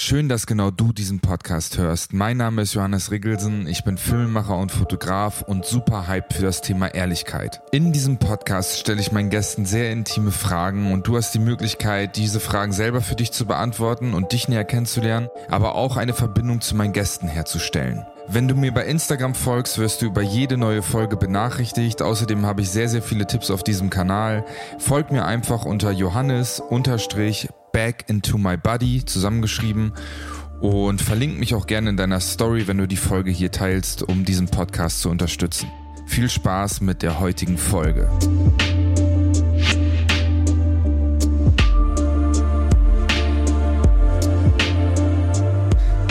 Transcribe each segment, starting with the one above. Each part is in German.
Schön, dass genau du diesen Podcast hörst. Mein Name ist Johannes Riggelsen, ich bin Filmemacher und Fotograf und super hype für das Thema Ehrlichkeit. In diesem Podcast stelle ich meinen Gästen sehr intime Fragen und du hast die Möglichkeit, diese Fragen selber für dich zu beantworten und dich näher kennenzulernen, aber auch eine Verbindung zu meinen Gästen herzustellen. Wenn du mir bei Instagram folgst, wirst du über jede neue Folge benachrichtigt. Außerdem habe ich sehr, sehr viele Tipps auf diesem Kanal. Folg mir einfach unter Johannes Back into My Body zusammengeschrieben und verlink mich auch gerne in deiner Story, wenn du die Folge hier teilst, um diesen Podcast zu unterstützen. Viel Spaß mit der heutigen Folge.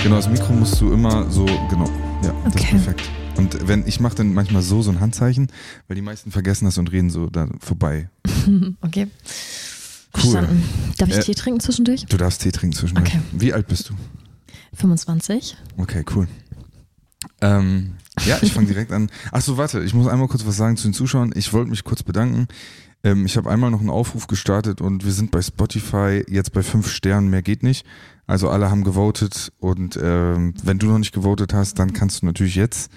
Genau, das Mikro musst du immer so, genau, ja, das okay. ist perfekt. Und wenn ich mache dann manchmal so so ein Handzeichen, weil die meisten vergessen das und reden so da vorbei. okay. Verstanden. Darf ich äh, Tee trinken zwischendurch? Du darfst Tee trinken zwischendurch. Okay. Wie alt bist du? 25. Okay, cool. Ähm, ja, ich fange direkt an. Achso, warte, ich muss einmal kurz was sagen zu den Zuschauern. Ich wollte mich kurz bedanken. Ähm, ich habe einmal noch einen Aufruf gestartet und wir sind bei Spotify jetzt bei fünf Sternen, mehr geht nicht. Also alle haben gewotet und ähm, wenn du noch nicht gewotet hast, dann kannst du natürlich jetzt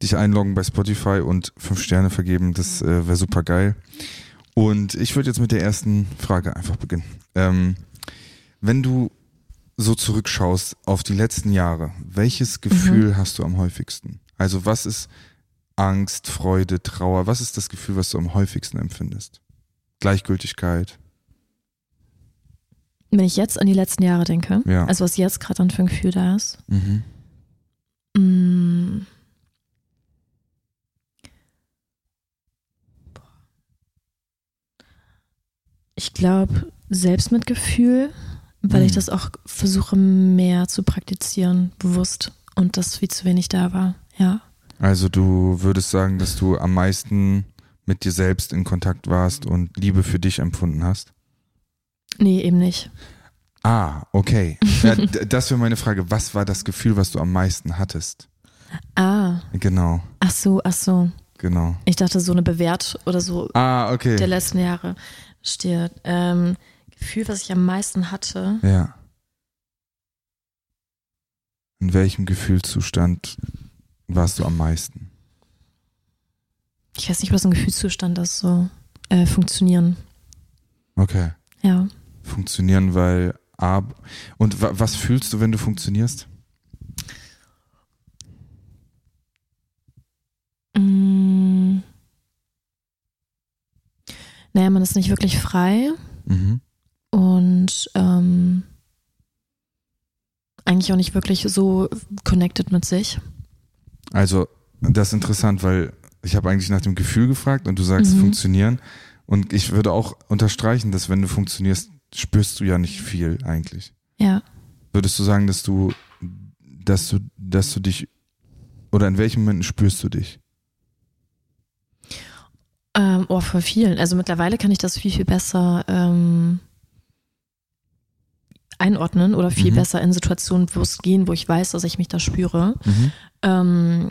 dich einloggen bei Spotify und fünf Sterne vergeben. Das äh, wäre super geil. Und ich würde jetzt mit der ersten Frage einfach beginnen. Ähm, wenn du so zurückschaust auf die letzten Jahre, welches Gefühl mhm. hast du am häufigsten? Also was ist Angst, Freude, Trauer? Was ist das Gefühl, was du am häufigsten empfindest? Gleichgültigkeit? Wenn ich jetzt an die letzten Jahre denke, ja. also was jetzt gerade dann für ein Gefühl da ist. Mhm. Mm. Ich glaube, Selbstmitgefühl, weil mhm. ich das auch versuche mehr zu praktizieren, bewusst. Und das viel zu wenig da war, ja. Also du würdest sagen, dass du am meisten mit dir selbst in Kontakt warst und Liebe für dich empfunden hast? Nee, eben nicht. Ah, okay. Ja, das wäre meine Frage. Was war das Gefühl, was du am meisten hattest? Ah. Genau. Ach so, ach so. Genau. Ich dachte so eine Bewährt oder so ah, okay. der letzten Jahre steht. Ähm, Gefühl, was ich am meisten hatte. Ja. In welchem Gefühlszustand warst du am meisten? Ich weiß nicht, was ein Gefühlszustand ist, so äh, funktionieren. Okay. Ja. Funktionieren, weil ab. Und was fühlst du, wenn du funktionierst? Mm. Naja, man ist nicht wirklich frei. Mhm. Und ähm, eigentlich auch nicht wirklich so connected mit sich. Also, das ist interessant, weil ich habe eigentlich nach dem Gefühl gefragt und du sagst mhm. funktionieren. Und ich würde auch unterstreichen, dass wenn du funktionierst, spürst du ja nicht viel eigentlich. Ja. Würdest du sagen, dass du, dass du, dass du dich oder in welchen Momenten spürst du dich? Ähm, oh, vor vielen. Also mittlerweile kann ich das viel, viel besser ähm, einordnen oder viel mhm. besser in Situationen bewusst gehen, wo ich weiß, dass ich mich da spüre. Mhm. Ähm,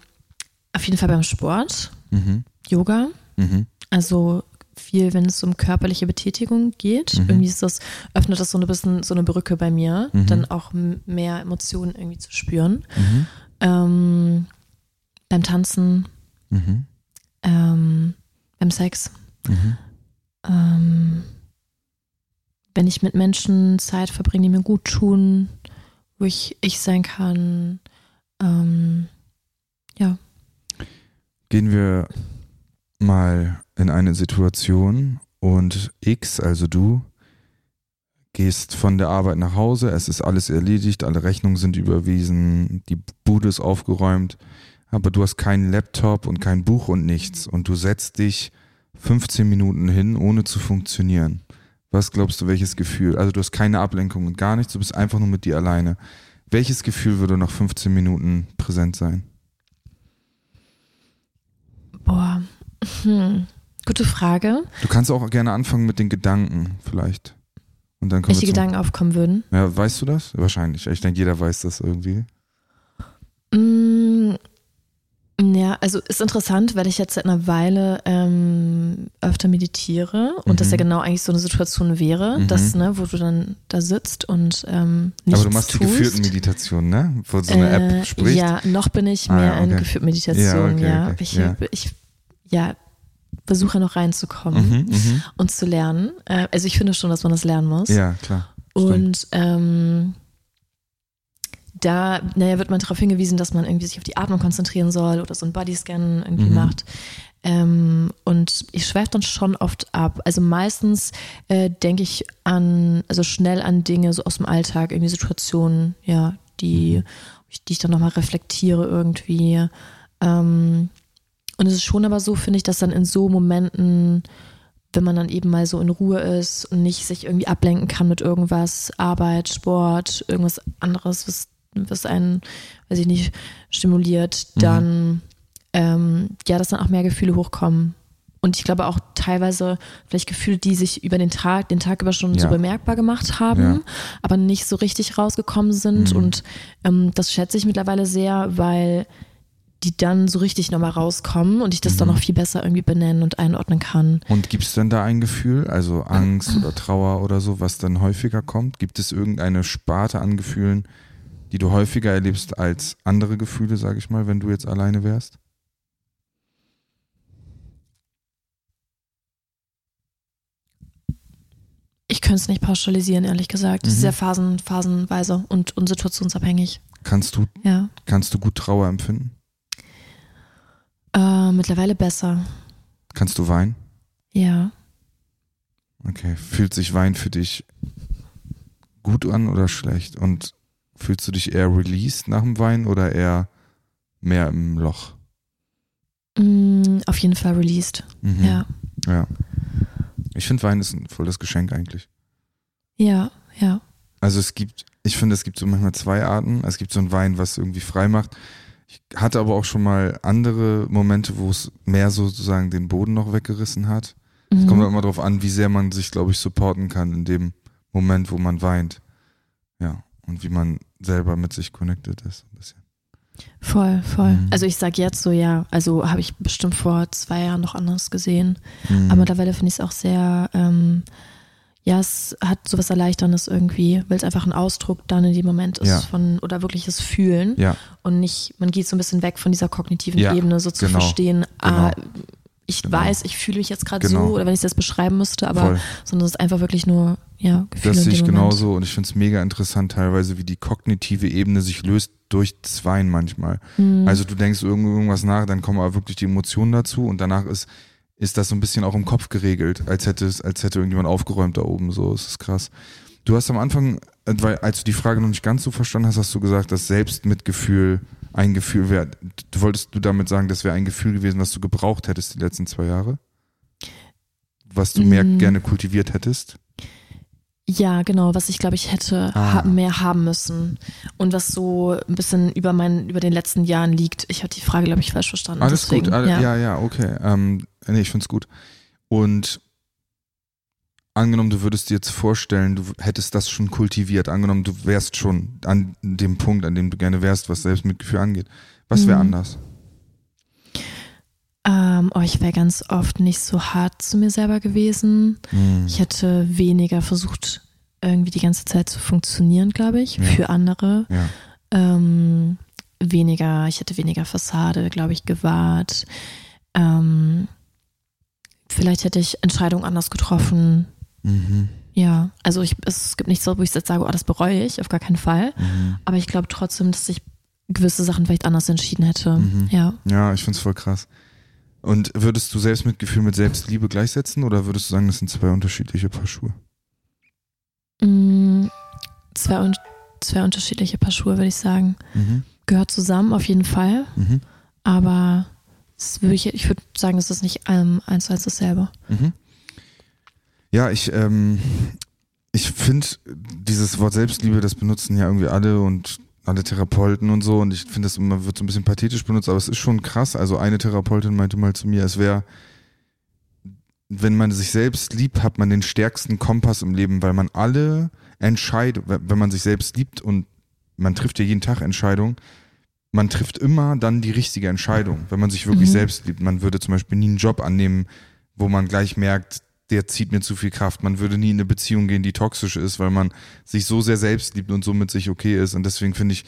auf jeden Fall beim Sport, mhm. Yoga. Mhm. Also viel, wenn es um körperliche Betätigung geht. Mhm. Irgendwie ist das, öffnet das so ein bisschen so eine Brücke bei mir, mhm. dann auch mehr Emotionen irgendwie zu spüren. Ähm, beim Tanzen, ähm, beim Sex. Ähm, wenn ich mit Menschen Zeit verbringe, die mir gut tun, wo ich ich sein kann. Ähm, ja. Gehen wir mal in eine Situation und X, also du, gehst von der Arbeit nach Hause, es ist alles erledigt, alle Rechnungen sind überwiesen, die Bude ist aufgeräumt, aber du hast keinen Laptop und kein Buch und nichts und du setzt dich 15 Minuten hin, ohne zu funktionieren. Was glaubst du, welches Gefühl? Also du hast keine Ablenkung und gar nichts, du bist einfach nur mit dir alleine. Welches Gefühl würde nach 15 Minuten präsent sein? Boah, hm. Gute Frage. Du kannst auch gerne anfangen mit den Gedanken vielleicht. Und dann Welche Gedanken aufkommen würden? Ja, weißt du das? Wahrscheinlich. Ich denke, jeder weiß das irgendwie. Mm, ja, Ja, also ist interessant, weil ich jetzt seit einer Weile ähm, öfter meditiere und mhm. das ja genau eigentlich so eine Situation wäre, mhm. dass, ne, wo du dann da sitzt und ähm, nichts Aber du machst tust. die geführten Meditationen, ne? Wo so eine äh, App spricht. Ja, noch bin ich mehr ah, okay. in geführten Meditationen, ja. Okay, okay. Ich, ja. ich, ja, versuche noch reinzukommen mhm, mhm, und zu lernen. Äh, also ich finde schon, dass man das lernen muss. Ja, klar. Und ähm, da, naja, wird man darauf hingewiesen, dass man irgendwie sich auf die Atmung konzentrieren soll oder so ein Bodyscan irgendwie mhm. macht. Ähm, und ich schweife dann schon oft ab. Also meistens äh, denke ich an, also schnell an Dinge so aus dem Alltag, irgendwie Situationen, ja, die, die ich dann nochmal reflektiere irgendwie. Ähm, und es ist schon aber so, finde ich, dass dann in so Momenten, wenn man dann eben mal so in Ruhe ist und nicht sich irgendwie ablenken kann mit irgendwas, Arbeit, Sport, irgendwas anderes, was, was einen, weiß ich nicht, stimuliert, mhm. dann, mhm. ähm, ja, dass dann auch mehr Gefühle hochkommen. Und ich glaube auch teilweise vielleicht Gefühle, die sich über den Tag, den Tag über schon ja. so bemerkbar gemacht haben, ja. aber nicht so richtig rausgekommen sind. Mhm. Und ähm, das schätze ich mittlerweile sehr, weil die dann so richtig nochmal rauskommen und ich das mhm. dann noch viel besser irgendwie benennen und einordnen kann. Und gibt es denn da ein Gefühl, also Angst oder Trauer oder so, was dann häufiger kommt? Gibt es irgendeine Sparte an Gefühlen, die du häufiger erlebst als andere Gefühle, sage ich mal, wenn du jetzt alleine wärst? Ich könnte es nicht pauschalisieren, ehrlich gesagt. Mhm. Es ist sehr phasen, phasenweise und, und situationsabhängig. Kannst du, ja. kannst du gut Trauer empfinden? Äh, mittlerweile besser. Kannst du weinen? Ja. Okay. Fühlt sich Wein für dich gut an oder schlecht? Und fühlst du dich eher released nach dem Wein oder eher mehr im Loch? Mm, auf jeden Fall released. Mhm. Ja. Ja. Ich finde Wein ist ein volles Geschenk eigentlich. Ja, ja. Also es gibt, ich finde, es gibt so manchmal zwei Arten. Es gibt so einen Wein, was irgendwie frei macht. Ich hatte aber auch schon mal andere Momente, wo es mehr sozusagen den Boden noch weggerissen hat. Es mhm. kommt immer darauf an, wie sehr man sich, glaube ich, supporten kann in dem Moment, wo man weint. Ja. Und wie man selber mit sich connected ist. Ein bisschen. Voll, voll. Mhm. Also ich sag jetzt so, ja, also habe ich bestimmt vor zwei Jahren noch anders gesehen. Mhm. Aber mittlerweile finde ich es auch sehr ähm, ja, es hat sowas Erleichterndes irgendwie, weil es einfach ein Ausdruck dann in dem Moment ist ja. von oder wirkliches Fühlen ja. und nicht, man geht so ein bisschen weg von dieser kognitiven ja, Ebene, so zu genau. verstehen, ah, genau. ich genau. weiß, ich fühle mich jetzt gerade genau. so oder wenn ich das beschreiben müsste, aber Voll. sondern es ist einfach wirklich nur, ja, Gefühle. Das sehe ich genauso und ich finde es mega interessant teilweise, wie die kognitive Ebene sich löst durch das manchmal. Mhm. Also du denkst irgendwas nach, dann kommen aber wirklich die Emotionen dazu und danach ist ist das so ein bisschen auch im Kopf geregelt, als hätte es, als hätte irgendjemand aufgeräumt da oben. So, es ist krass. Du hast am Anfang, äh, weil als du die Frage noch nicht ganz so verstanden hast, hast du gesagt, dass Selbstmitgefühl ein Gefühl wäre. Du wolltest du damit sagen, das wäre ein Gefühl gewesen, was du gebraucht hättest die letzten zwei Jahre? Was du mehr mm. gerne kultiviert hättest? Ja, genau, was ich glaube ich hätte ah. mehr haben müssen und was so ein bisschen über meinen über den letzten Jahren liegt. Ich habe die Frage glaube ich falsch verstanden. Alles deswegen, gut, alle, ja. ja, ja, okay. Ähm, nee, ich finde es gut. Und angenommen, du würdest dir jetzt vorstellen, du hättest das schon kultiviert. Angenommen, du wärst schon an dem Punkt, an dem du gerne wärst, was Selbstmitgefühl angeht. Was wäre mhm. anders? Ähm, oh, ich wäre ganz oft nicht so hart zu mir selber gewesen. Mhm. Ich hätte weniger versucht, irgendwie die ganze Zeit zu funktionieren, glaube ich, ja. für andere. Ja. Ähm, weniger, ich hätte weniger Fassade, glaube ich, gewahrt. Ähm, vielleicht hätte ich Entscheidungen anders getroffen. Mhm. Ja, also ich, es gibt nichts so, wo ich jetzt sage, oh, das bereue ich, auf gar keinen Fall. Mhm. Aber ich glaube trotzdem, dass ich gewisse Sachen vielleicht anders entschieden hätte. Mhm. Ja. Ja, ich finde es voll krass. Und würdest du Selbstmitgefühl mit Selbstliebe gleichsetzen oder würdest du sagen, das sind zwei unterschiedliche Paar Schuhe? Mm, zwei, zwei unterschiedliche Paar Schuhe, würde ich sagen. Mhm. Gehört zusammen auf jeden Fall. Mhm. Aber würde ich, ich würde sagen, es ist nicht ähm, eins zu eins dasselbe. Mhm. Ja, ich, ähm, ich finde dieses Wort Selbstliebe, das benutzen ja irgendwie alle und alle Therapeuten und so und ich finde das immer wird so ein bisschen pathetisch benutzt, aber es ist schon krass. Also eine Therapeutin meinte mal zu mir, es wäre, wenn man sich selbst liebt, hat man den stärksten Kompass im Leben, weil man alle Entscheidungen, wenn man sich selbst liebt und man trifft ja jeden Tag Entscheidungen, man trifft immer dann die richtige Entscheidung, wenn man sich wirklich mhm. selbst liebt. Man würde zum Beispiel nie einen Job annehmen, wo man gleich merkt, der zieht mir zu viel Kraft. Man würde nie in eine Beziehung gehen, die toxisch ist, weil man sich so sehr selbst liebt und somit sich okay ist. Und deswegen finde ich,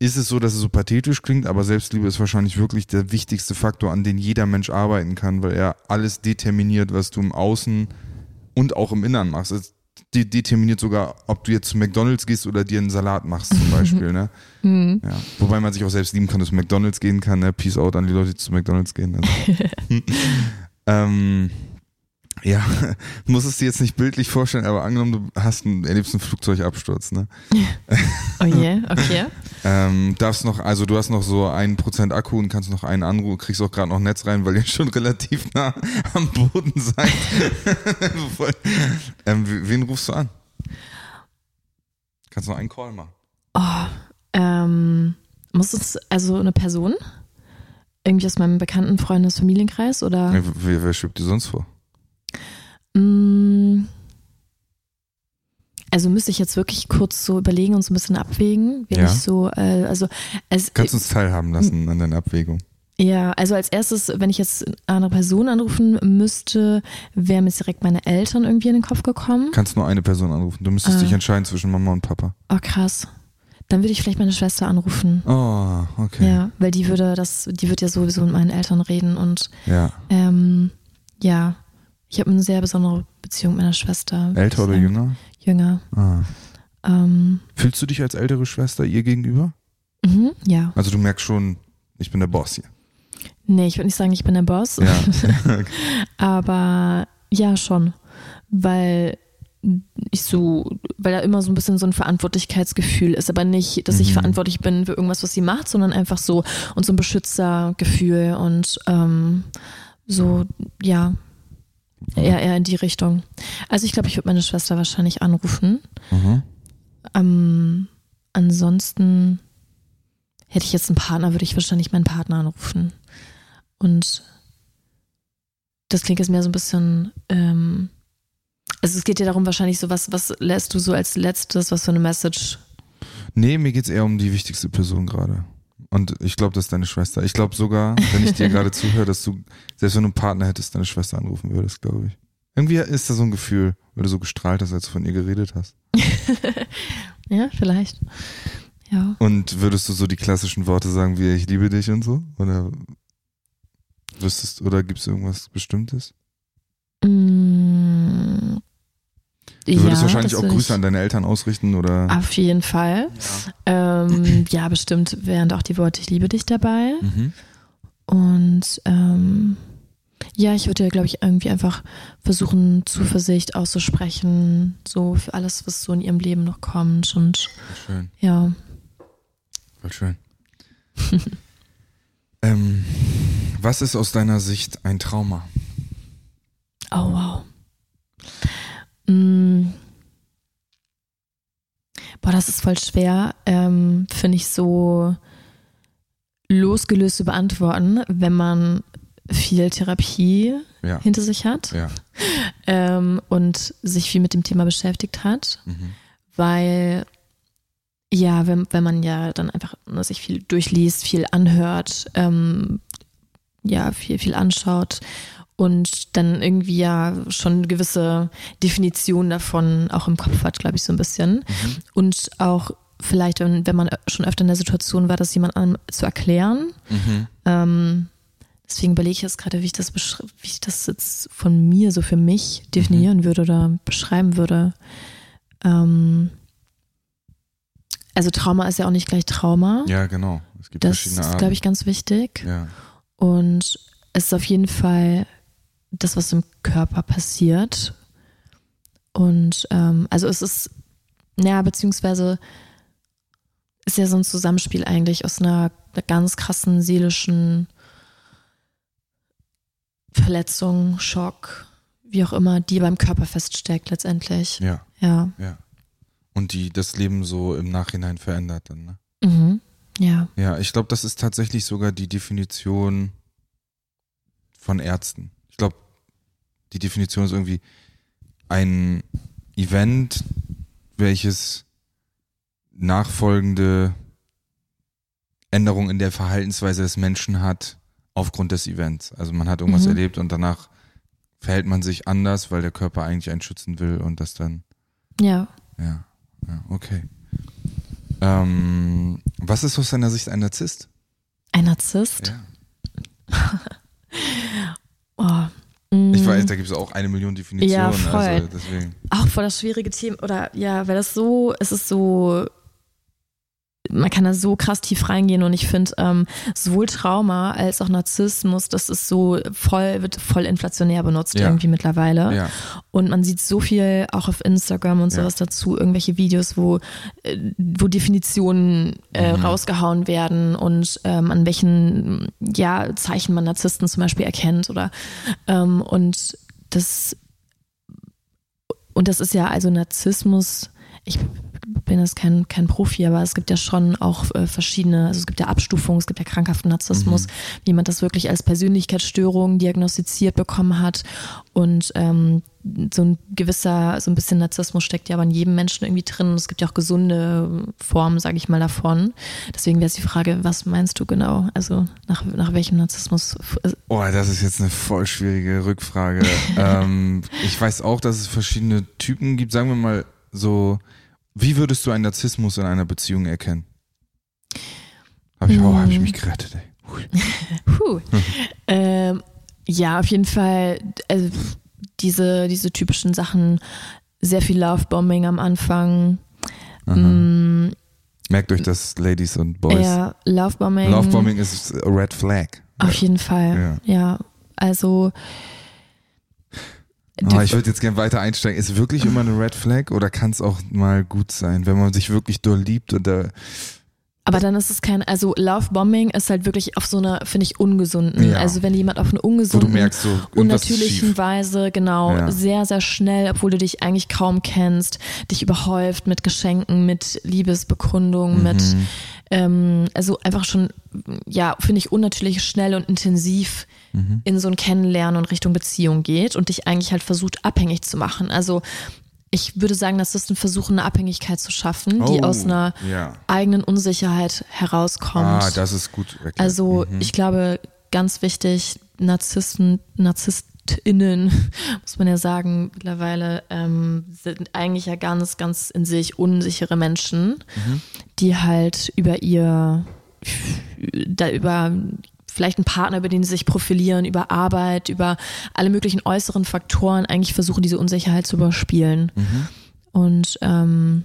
ist es so, dass es so pathetisch klingt, aber Selbstliebe ist wahrscheinlich wirklich der wichtigste Faktor, an den jeder Mensch arbeiten kann, weil er alles determiniert, was du im Außen und auch im Innern machst. Es determiniert sogar, ob du jetzt zu McDonalds gehst oder dir einen Salat machst zum Beispiel. Ne? Mhm. Ja. Wobei man sich auch selbst lieben kann, dass McDonalds gehen kann. Ne? Peace out an die Leute, die zu McDonalds gehen. Also. ähm, ja, muss es dir jetzt nicht bildlich vorstellen, aber angenommen, du hast einen, erlebst einen Flugzeugabsturz, ne? Oh je, yeah, okay. ähm, darfst noch, also du hast noch so einen Prozent Akku und kannst noch einen Anruf, kriegst auch gerade noch Netz rein, weil ihr schon relativ nah am Boden seid. ähm, wen rufst du an? Kannst noch einen Call machen. Oh, ähm, muss es also eine Person? Irgendwie aus meinem bekannten Freundes Familienkreis oder? Wer, wer schiebt dir sonst vor? Mm. Also müsste ich jetzt wirklich kurz so überlegen und so ein bisschen abwägen, wenn ja. ich so, äh, also es, Kannst du uns teilhaben lassen an deiner Abwägung? Ja, also als erstes, wenn ich jetzt eine andere Person anrufen müsste, wären mir direkt meine Eltern irgendwie in den Kopf gekommen. Kannst nur eine Person anrufen. Du müsstest äh. dich entscheiden zwischen Mama und Papa. Oh, krass. Dann würde ich vielleicht meine Schwester anrufen. Oh, okay. Ja, weil die würde das, die wird ja sowieso mit meinen Eltern reden und ja, ähm, ja ich habe eine sehr besondere Beziehung mit meiner Schwester. Älter oder jünger? Jünger. Ah. Ähm, Fühlst du dich als ältere Schwester ihr gegenüber? Mhm, ja. Also du merkst schon, ich bin der Boss hier. Nee, ich würde nicht sagen, ich bin der Boss. Ja. Aber ja, schon. Weil ich so, weil da immer so ein bisschen so ein Verantwortlichkeitsgefühl ist, aber nicht, dass ich mhm. verantwortlich bin für irgendwas, was sie macht, sondern einfach so und so ein Beschützergefühl und ähm, so, ja, Eher, eher in die Richtung. Also ich glaube, ich würde meine Schwester wahrscheinlich anrufen. Mhm. Ähm, ansonsten hätte ich jetzt einen Partner, würde ich wahrscheinlich meinen Partner anrufen. Und das klingt jetzt mehr so ein bisschen, ähm, also es geht dir darum wahrscheinlich so, was, was lässt du so als letztes, was für eine Message? Nee, mir geht es eher um die wichtigste Person gerade. Und ich glaube, das ist deine Schwester. Ich glaube sogar, wenn ich dir gerade zuhöre, dass du, selbst wenn du einen Partner hättest, deine Schwester anrufen würdest, glaube ich. Irgendwie ist da so ein Gefühl, weil du so gestrahlt hast, als du von ihr geredet hast. ja, vielleicht. Ja. Und würdest du so die klassischen Worte sagen wie ich liebe dich und so? Oder wüsstest, oder gibt es irgendwas Bestimmtes? Mm, Du würdest ja, wahrscheinlich auch Grüße an deine Eltern ausrichten, oder? Auf jeden Fall. Ja, ähm, ja bestimmt wären auch die Worte Ich liebe dich dabei. Mhm. Und ähm, ja, ich würde glaube ich, irgendwie einfach versuchen, Zuversicht auszusprechen, so für alles, was so in ihrem Leben noch kommt. Und schön. ja. Voll schön. ähm, was ist aus deiner Sicht ein Trauma? Oh, wow. Mm. Boah, das ist voll schwer, ähm, finde ich so losgelöst zu beantworten, wenn man viel Therapie ja. hinter sich hat ja. ähm, und sich viel mit dem Thema beschäftigt hat, mhm. weil ja, wenn, wenn man ja dann einfach ne, sich viel durchliest, viel anhört, ähm, ja, viel, viel anschaut und dann irgendwie ja schon gewisse Definitionen davon auch im Kopf hat, glaube ich, so ein bisschen. Mhm. Und auch vielleicht, wenn, wenn man schon öfter in der Situation war, das jemandem zu erklären. Mhm. Ähm, deswegen überlege ich jetzt gerade, wie ich das wie ich das jetzt von mir so für mich definieren mhm. würde oder beschreiben würde. Ähm, also Trauma ist ja auch nicht gleich Trauma. Ja, genau. Es gibt das verschiedene Arten. ist, glaube ich, ganz wichtig. Ja. Und es ist auf jeden Fall das, was im Körper passiert. Und ähm, also es ist, naja, beziehungsweise ist ja so ein Zusammenspiel eigentlich aus einer, einer ganz krassen seelischen Verletzung, Schock, wie auch immer, die beim Körper feststeckt letztendlich. Ja. Ja. Ja. Und die das Leben so im Nachhinein verändert dann, ne? Mhm. Ja. Ja, ich glaube, das ist tatsächlich sogar die Definition von Ärzten. Die Definition ist irgendwie ein Event, welches nachfolgende Änderung in der Verhaltensweise des Menschen hat aufgrund des Events. Also man hat irgendwas mhm. erlebt und danach verhält man sich anders, weil der Körper eigentlich einen schützen will und das dann. Ja. Ja, ja okay. Ähm, was ist aus deiner Sicht ein Narzisst? Ein Narzisst? Ja. oh. Ich weiß, da gibt es auch eine Million Definitionen. Ja, voll. Also deswegen. Auch voll das schwierige Thema. Oder ja, weil das so, es ist so man kann da so krass tief reingehen und ich finde ähm, sowohl Trauma als auch Narzissmus, das ist so voll, wird voll inflationär benutzt ja. irgendwie mittlerweile. Ja. Und man sieht so viel auch auf Instagram und sowas ja. dazu, irgendwelche Videos, wo, äh, wo Definitionen äh, mhm. rausgehauen werden und ähm, an welchen ja, Zeichen man Narzissten zum Beispiel erkennt oder ähm, und das und das ist ja also Narzissmus, ich bin jetzt kein, kein Profi, aber es gibt ja schon auch äh, verschiedene, also es gibt ja Abstufungen, es gibt ja krankhaften Narzissmus, mhm. wie man das wirklich als Persönlichkeitsstörung diagnostiziert bekommen hat. Und ähm, so ein gewisser, so ein bisschen Narzissmus steckt ja aber in jedem Menschen irgendwie drin. Und es gibt ja auch gesunde Formen, sage ich mal, davon. Deswegen wäre es die Frage, was meinst du genau? Also nach, nach welchem Narzissmus? Oh, das ist jetzt eine voll schwierige Rückfrage. ähm, ich weiß auch, dass es verschiedene Typen gibt. Sagen wir mal so wie würdest du einen Narzissmus in einer Beziehung erkennen? Habe ich, oh, hab ich mich gerettet, ey. Puh. ähm, ja, auf jeden Fall also diese, diese typischen Sachen, sehr viel Lovebombing am Anfang. Mm, Merkt euch das, Ladies und Boys. Ja, Lovebombing. Lovebombing ist a red flag. Auf jeden Fall, ja. ja. Also Oh, ich würde jetzt gerne weiter einsteigen. Ist wirklich immer eine Red Flag oder kann es auch mal gut sein, wenn man sich wirklich doll liebt oder aber dann ist es kein, also Lovebombing ist halt wirklich auf so einer, finde ich, ungesunden. Ja. Also wenn jemand auf eine ungesunden, merkst, so, unnatürlichen Weise, genau, ja. sehr, sehr schnell, obwohl du dich eigentlich kaum kennst, dich überhäuft mit Geschenken, mit Liebesbekundungen, mhm. mit, ähm, also einfach schon, ja, finde ich, unnatürlich schnell und intensiv mhm. in so ein Kennenlernen und Richtung Beziehung geht und dich eigentlich halt versucht, abhängig zu machen. Also ich würde sagen, dass das ein Versuch, eine Abhängigkeit zu schaffen, die oh, aus einer ja. eigenen Unsicherheit herauskommt. Ah, das ist gut. Erklärt. Also mhm. ich glaube, ganz wichtig, Narzissten, NarzisstInnen, muss man ja sagen, mittlerweile ähm, sind eigentlich ja ganz, ganz in sich unsichere Menschen, mhm. die halt über ihr, da über vielleicht einen Partner, über den sie sich profilieren, über Arbeit, über alle möglichen äußeren Faktoren eigentlich versuchen, diese Unsicherheit zu überspielen. Mhm. Und ähm,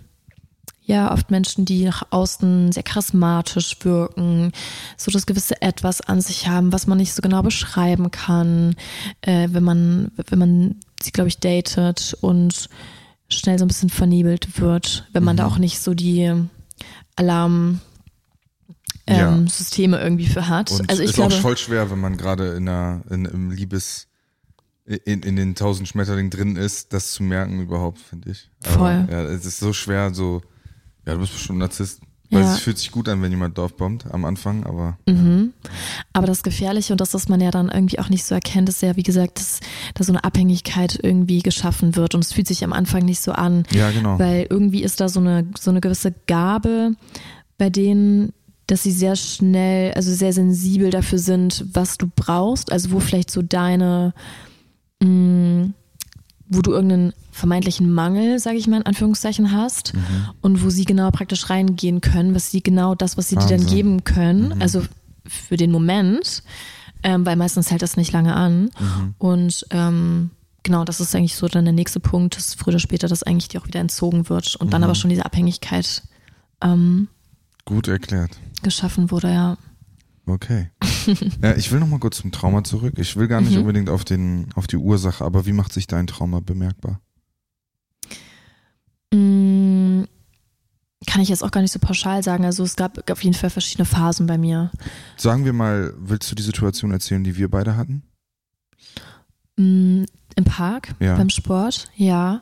ja, oft Menschen, die nach außen sehr charismatisch wirken, so das gewisse Etwas an sich haben, was man nicht so genau beschreiben kann, äh, wenn man, wenn man sie, glaube ich, datet und schnell so ein bisschen vernebelt wird, wenn man mhm. da auch nicht so die Alarm, ähm, ja. Systeme irgendwie für hat. Und also ich ist glaube, auch voll schwer, wenn man gerade in einer in, im Liebes in, in den tausend Schmetterlingen drin ist, das zu merken überhaupt, finde ich. Voll. Aber, ja, es ist so schwer, so ja, du bist bestimmt Narzisst. Weil ja. es fühlt sich gut an, wenn jemand Dorf bombt am Anfang, aber. Mhm. Ja. Aber das Gefährliche und das, was man ja dann irgendwie auch nicht so erkennt, ist ja, wie gesagt, dass da so eine Abhängigkeit irgendwie geschaffen wird und es fühlt sich am Anfang nicht so an. Ja, genau. Weil irgendwie ist da so eine, so eine gewisse Gabe, bei denen dass sie sehr schnell, also sehr sensibel dafür sind, was du brauchst, also wo vielleicht so deine, mh, mm, wo du irgendeinen vermeintlichen Mangel, sage ich mal in Anführungszeichen, hast mhm. und wo sie genau praktisch reingehen können, was sie genau das, was sie Wahnsinn. dir dann geben können, mhm. also für den Moment, ähm, weil meistens hält das nicht lange an mhm. und ähm, genau, das ist eigentlich so dann der nächste Punkt, dass früher oder später das eigentlich dir auch wieder entzogen wird und dann mhm. aber schon diese Abhängigkeit ähm, Gut erklärt. Geschaffen wurde, ja. Okay. ja, ich will noch mal kurz zum Trauma zurück. Ich will gar nicht mhm. unbedingt auf, den, auf die Ursache, aber wie macht sich dein Trauma bemerkbar? Mm, kann ich jetzt auch gar nicht so pauschal sagen. Also es gab auf jeden Fall verschiedene Phasen bei mir. Sagen wir mal, willst du die Situation erzählen, die wir beide hatten? Mm, Im Park, ja. beim Sport, ja.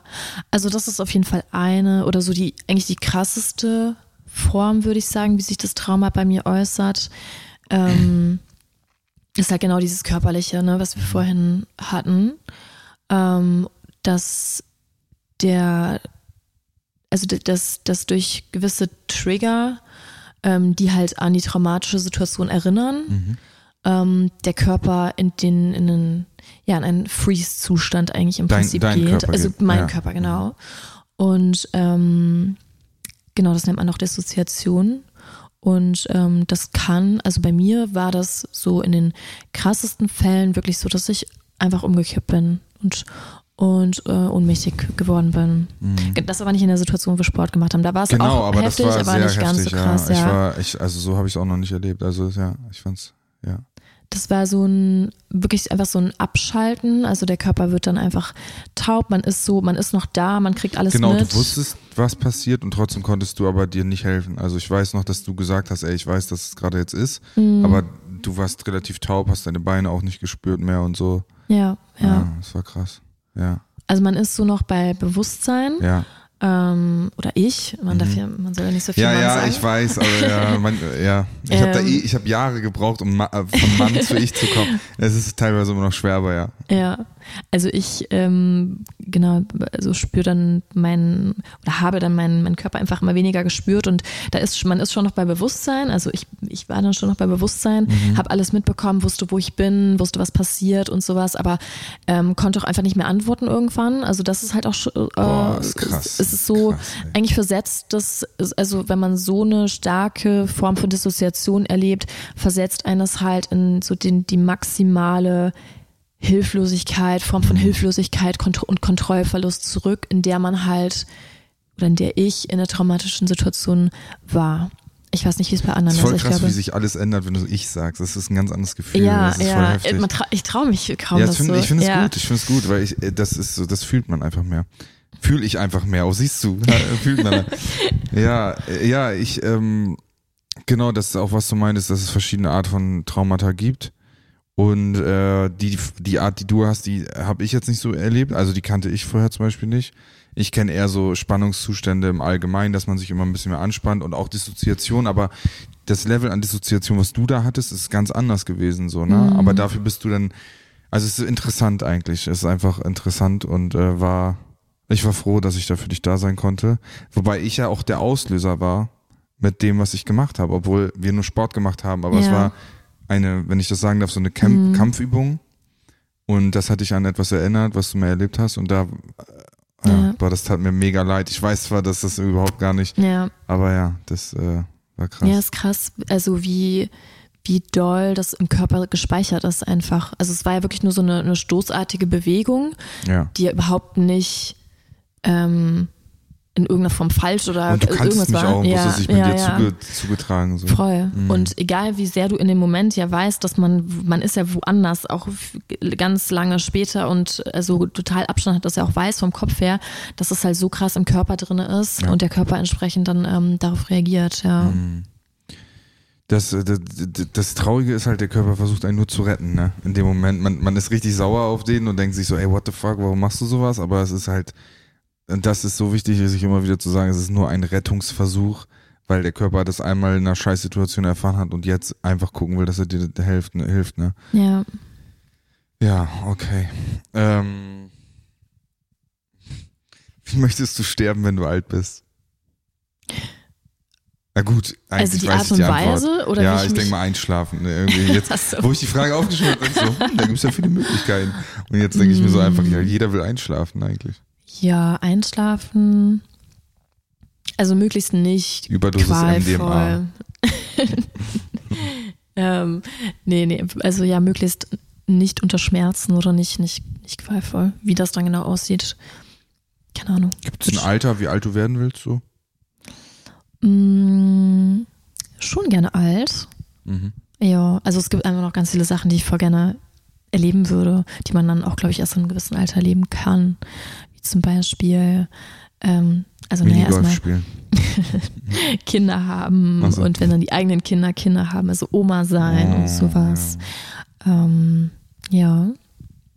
Also das ist auf jeden Fall eine oder so die eigentlich die krasseste Form, würde ich sagen, wie sich das Trauma bei mir äußert. Ähm, ist halt genau dieses Körperliche, ne, was wir mhm. vorhin hatten. Ähm, dass der, also dass, dass durch gewisse Trigger ähm, die halt an die traumatische Situation erinnern. Mhm. Ähm, der Körper in den, in den, ja, in einen Freeze-Zustand eigentlich im dein, Prinzip dein geht. Körper also geht. mein ja. Körper, genau. Und ähm, genau, das nennt man auch Dissoziation. Und ähm, das kann, also bei mir war das so in den krassesten Fällen wirklich so, dass ich einfach umgekippt bin und, und äh, ohnmächtig geworden bin. Mhm. Das war nicht in der Situation, wo wir Sport gemacht haben. Da war es genau, auch aber heftig, aber nicht heftig, ganz so krass. Ja. Ich war, ich, also so habe ich es auch noch nicht erlebt. Also ja, ich fand's, ja. Das war so ein, wirklich einfach so ein Abschalten. Also der Körper wird dann einfach taub, man ist so, man ist noch da, man kriegt alles genau, mit. Genau, du wusstest, was passiert und trotzdem konntest du aber dir nicht helfen. Also ich weiß noch, dass du gesagt hast, ey, ich weiß, dass es gerade jetzt ist, mhm. aber du warst relativ taub, hast deine Beine auch nicht gespürt mehr und so. Ja, ja. ja das war krass. Ja. Also man ist so noch bei Bewusstsein. Ja. Ähm, oder ich, man, mhm. darf ja, man soll ja nicht so viel ja, Mann ja, sagen. ich weiß, aber ja, man, ja. ich ähm, habe da eh, ich habe Jahre gebraucht, um Ma von Mann zu ich zu kommen. Es ist teilweise immer noch schwer, aber ja. Ja, also ich ähm, genau, also spüre dann meinen oder habe dann meinen, meinen Körper einfach immer weniger gespürt und da ist man ist schon noch bei Bewusstsein. Also ich, ich war dann schon noch bei Bewusstsein, mhm. habe alles mitbekommen, wusste, wo ich bin, wusste, was passiert und sowas, aber ähm, konnte auch einfach nicht mehr antworten irgendwann. Also das ist halt auch äh, Boah, ist krass. Es ist so krass, eigentlich versetzt, dass also wenn man so eine starke Form von Dissoziation erlebt, versetzt eines halt in so den die maximale Hilflosigkeit, Form von Hilflosigkeit und Kontrollverlust zurück, in der man halt oder in der ich in einer traumatischen Situation war. Ich weiß nicht, wie es bei anderen ist. Voll ist. krass, glaube, wie sich alles ändert, wenn du ich sagst. Das ist ein ganz anderes Gefühl. Ja, ja. Tra ich traue mich kaum. Ja, find, so. ich finde es ja. gut. Ich finde es gut, weil ich, äh, das ist so, das fühlt man einfach mehr. Fühle ich einfach mehr. Oh, siehst du, fühlt man. ja, äh, ja, ich, ähm, genau, das ist auch was du meinst, dass es verschiedene Art von Traumata gibt. Und äh, die, die Art, die du hast, die habe ich jetzt nicht so erlebt. Also die kannte ich vorher zum Beispiel nicht. Ich kenne eher so Spannungszustände im Allgemeinen, dass man sich immer ein bisschen mehr anspannt und auch Dissoziation, aber das Level an Dissoziation, was du da hattest, ist ganz anders gewesen, so, ne? Mhm. Aber dafür bist du dann, also es ist interessant eigentlich. Es ist einfach interessant und äh, war, ich war froh, dass ich da für dich da sein konnte. Wobei ich ja auch der Auslöser war mit dem, was ich gemacht habe, obwohl wir nur Sport gemacht haben, aber ja. es war eine, wenn ich das sagen darf, so eine Camp mhm. Kampfübung. Und das hat dich an etwas erinnert, was du mir erlebt hast. Und da, äh, ja. boah, das tat mir mega leid. Ich weiß zwar, dass das überhaupt gar nicht, ja. aber ja, das äh, war krass. Ja, ist krass. Also wie, wie doll das im Körper gespeichert ist einfach. Also es war ja wirklich nur so eine, eine stoßartige Bewegung, ja. die überhaupt nicht ähm, in irgendeiner Form falsch oder und du kannst irgendwas mich war. auch, ja, sich mit ja, dir ja. Zuge, zugetragen. So. Voll. Mhm. Und egal wie sehr du in dem Moment ja weißt, dass man, man ist ja woanders, auch ganz lange später und also total Abstand hat, dass er auch weiß vom Kopf her, dass es halt so krass im Körper drin ist ja. und der Körper entsprechend dann ähm, darauf reagiert, ja. Mhm. Das, das, das, Traurige ist halt, der Körper versucht einen nur zu retten, ne? In dem Moment. Man, man ist richtig sauer auf den und denkt sich so, ey, what the fuck, warum machst du sowas? Aber es ist halt, und das ist so wichtig, sich immer wieder zu sagen, es ist nur ein Rettungsversuch, weil der Körper das einmal in einer Scheißsituation erfahren hat und jetzt einfach gucken will, dass er dir hilft, ne? hilft, ne? Ja. Ja, okay. Ähm, wie möchtest du sterben, wenn du alt bist? Na gut, eigentlich also die weiß Art und die Weise oder Ja, ich, ich denke mal einschlafen. Ne? Jetzt, so. Wo ich die Frage aufgeschrieben habe, so, hm, da gibt es ja viele Möglichkeiten. Und jetzt denke ich mir so einfach, ja, jeder will einschlafen eigentlich. Ja, einschlafen. Also möglichst nicht Überdosis qualvoll. MDMA. ähm, nee, nee, also ja, möglichst nicht unter Schmerzen oder nicht, nicht, nicht qualvoll. Wie das dann genau aussieht, keine Ahnung. Gibt es ein Alter, wie alt du werden willst so? Mm, schon gerne alt. Mhm. Ja, also es gibt einfach noch ganz viele Sachen, die ich voll gerne erleben würde, die man dann auch, glaube ich, erst in einem gewissen Alter erleben kann zum Beispiel, ähm, also naja, erstmal Kinder haben so. und wenn dann die eigenen Kinder Kinder haben, also Oma sein oh, und sowas. Ja. Ähm, ja.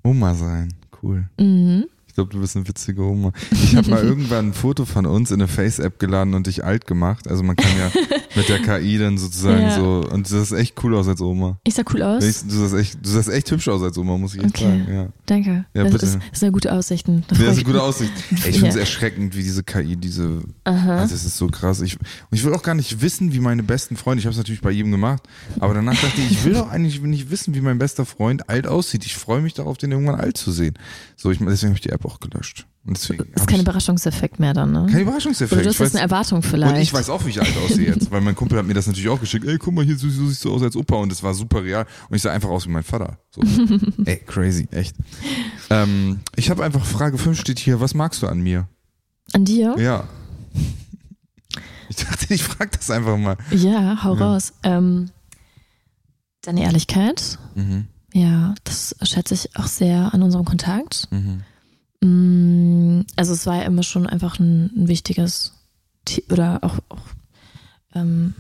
Oma sein, cool. Mhm. Ich glaube, du bist eine witzige Oma. Ich habe mal irgendwann ein Foto von uns in eine Face-App geladen und dich alt gemacht. Also man kann ja mit der KI dann sozusagen ja. so. Und du sahst echt cool aus als Oma. Ich sah cool aus. Ich, du, sahst echt, du sahst echt hübsch aus als Oma, muss ich echt okay. sagen. Ja. Danke. Ja, das, bitte. Ist, das sind gute Aussichten. Da ja, das sind gute Aussichten. Ey, ich finde es erschreckend, wie diese KI diese. Aha. Also das ist so krass. Ich, und ich will auch gar nicht wissen, wie meine besten Freunde. Ich habe es natürlich bei jedem gemacht. Aber danach dachte ich, ich will doch eigentlich nicht wissen, wie mein bester Freund alt aussieht. Ich freue mich darauf, den irgendwann alt zu sehen. So, ich, deswegen habe ich die App auch gelöscht. Und deswegen ist kein Überraschungseffekt mehr dann, ne? Kein Überraschungseffekt. Oder du hast jetzt eine Erwartung vielleicht. Und ich weiß auch, wie ich alt aussehe jetzt, weil mein Kumpel hat mir das natürlich auch geschickt. Ey, guck mal, hier so, so siehst du aus als Opa und das war super real. Und ich sah einfach aus wie mein Vater. So. Ey, crazy, echt. Ähm, ich habe einfach Frage 5 steht hier, was magst du an mir? An dir? Ja. Ich dachte, ich frage das einfach mal. Ja, hau ja. raus. Ähm, deine Ehrlichkeit. Mhm. Ja, das schätze ich auch sehr an unserem Kontakt. Mhm. Mm, also es war ja immer schon einfach ein, ein wichtiges oder auch, auch ähm,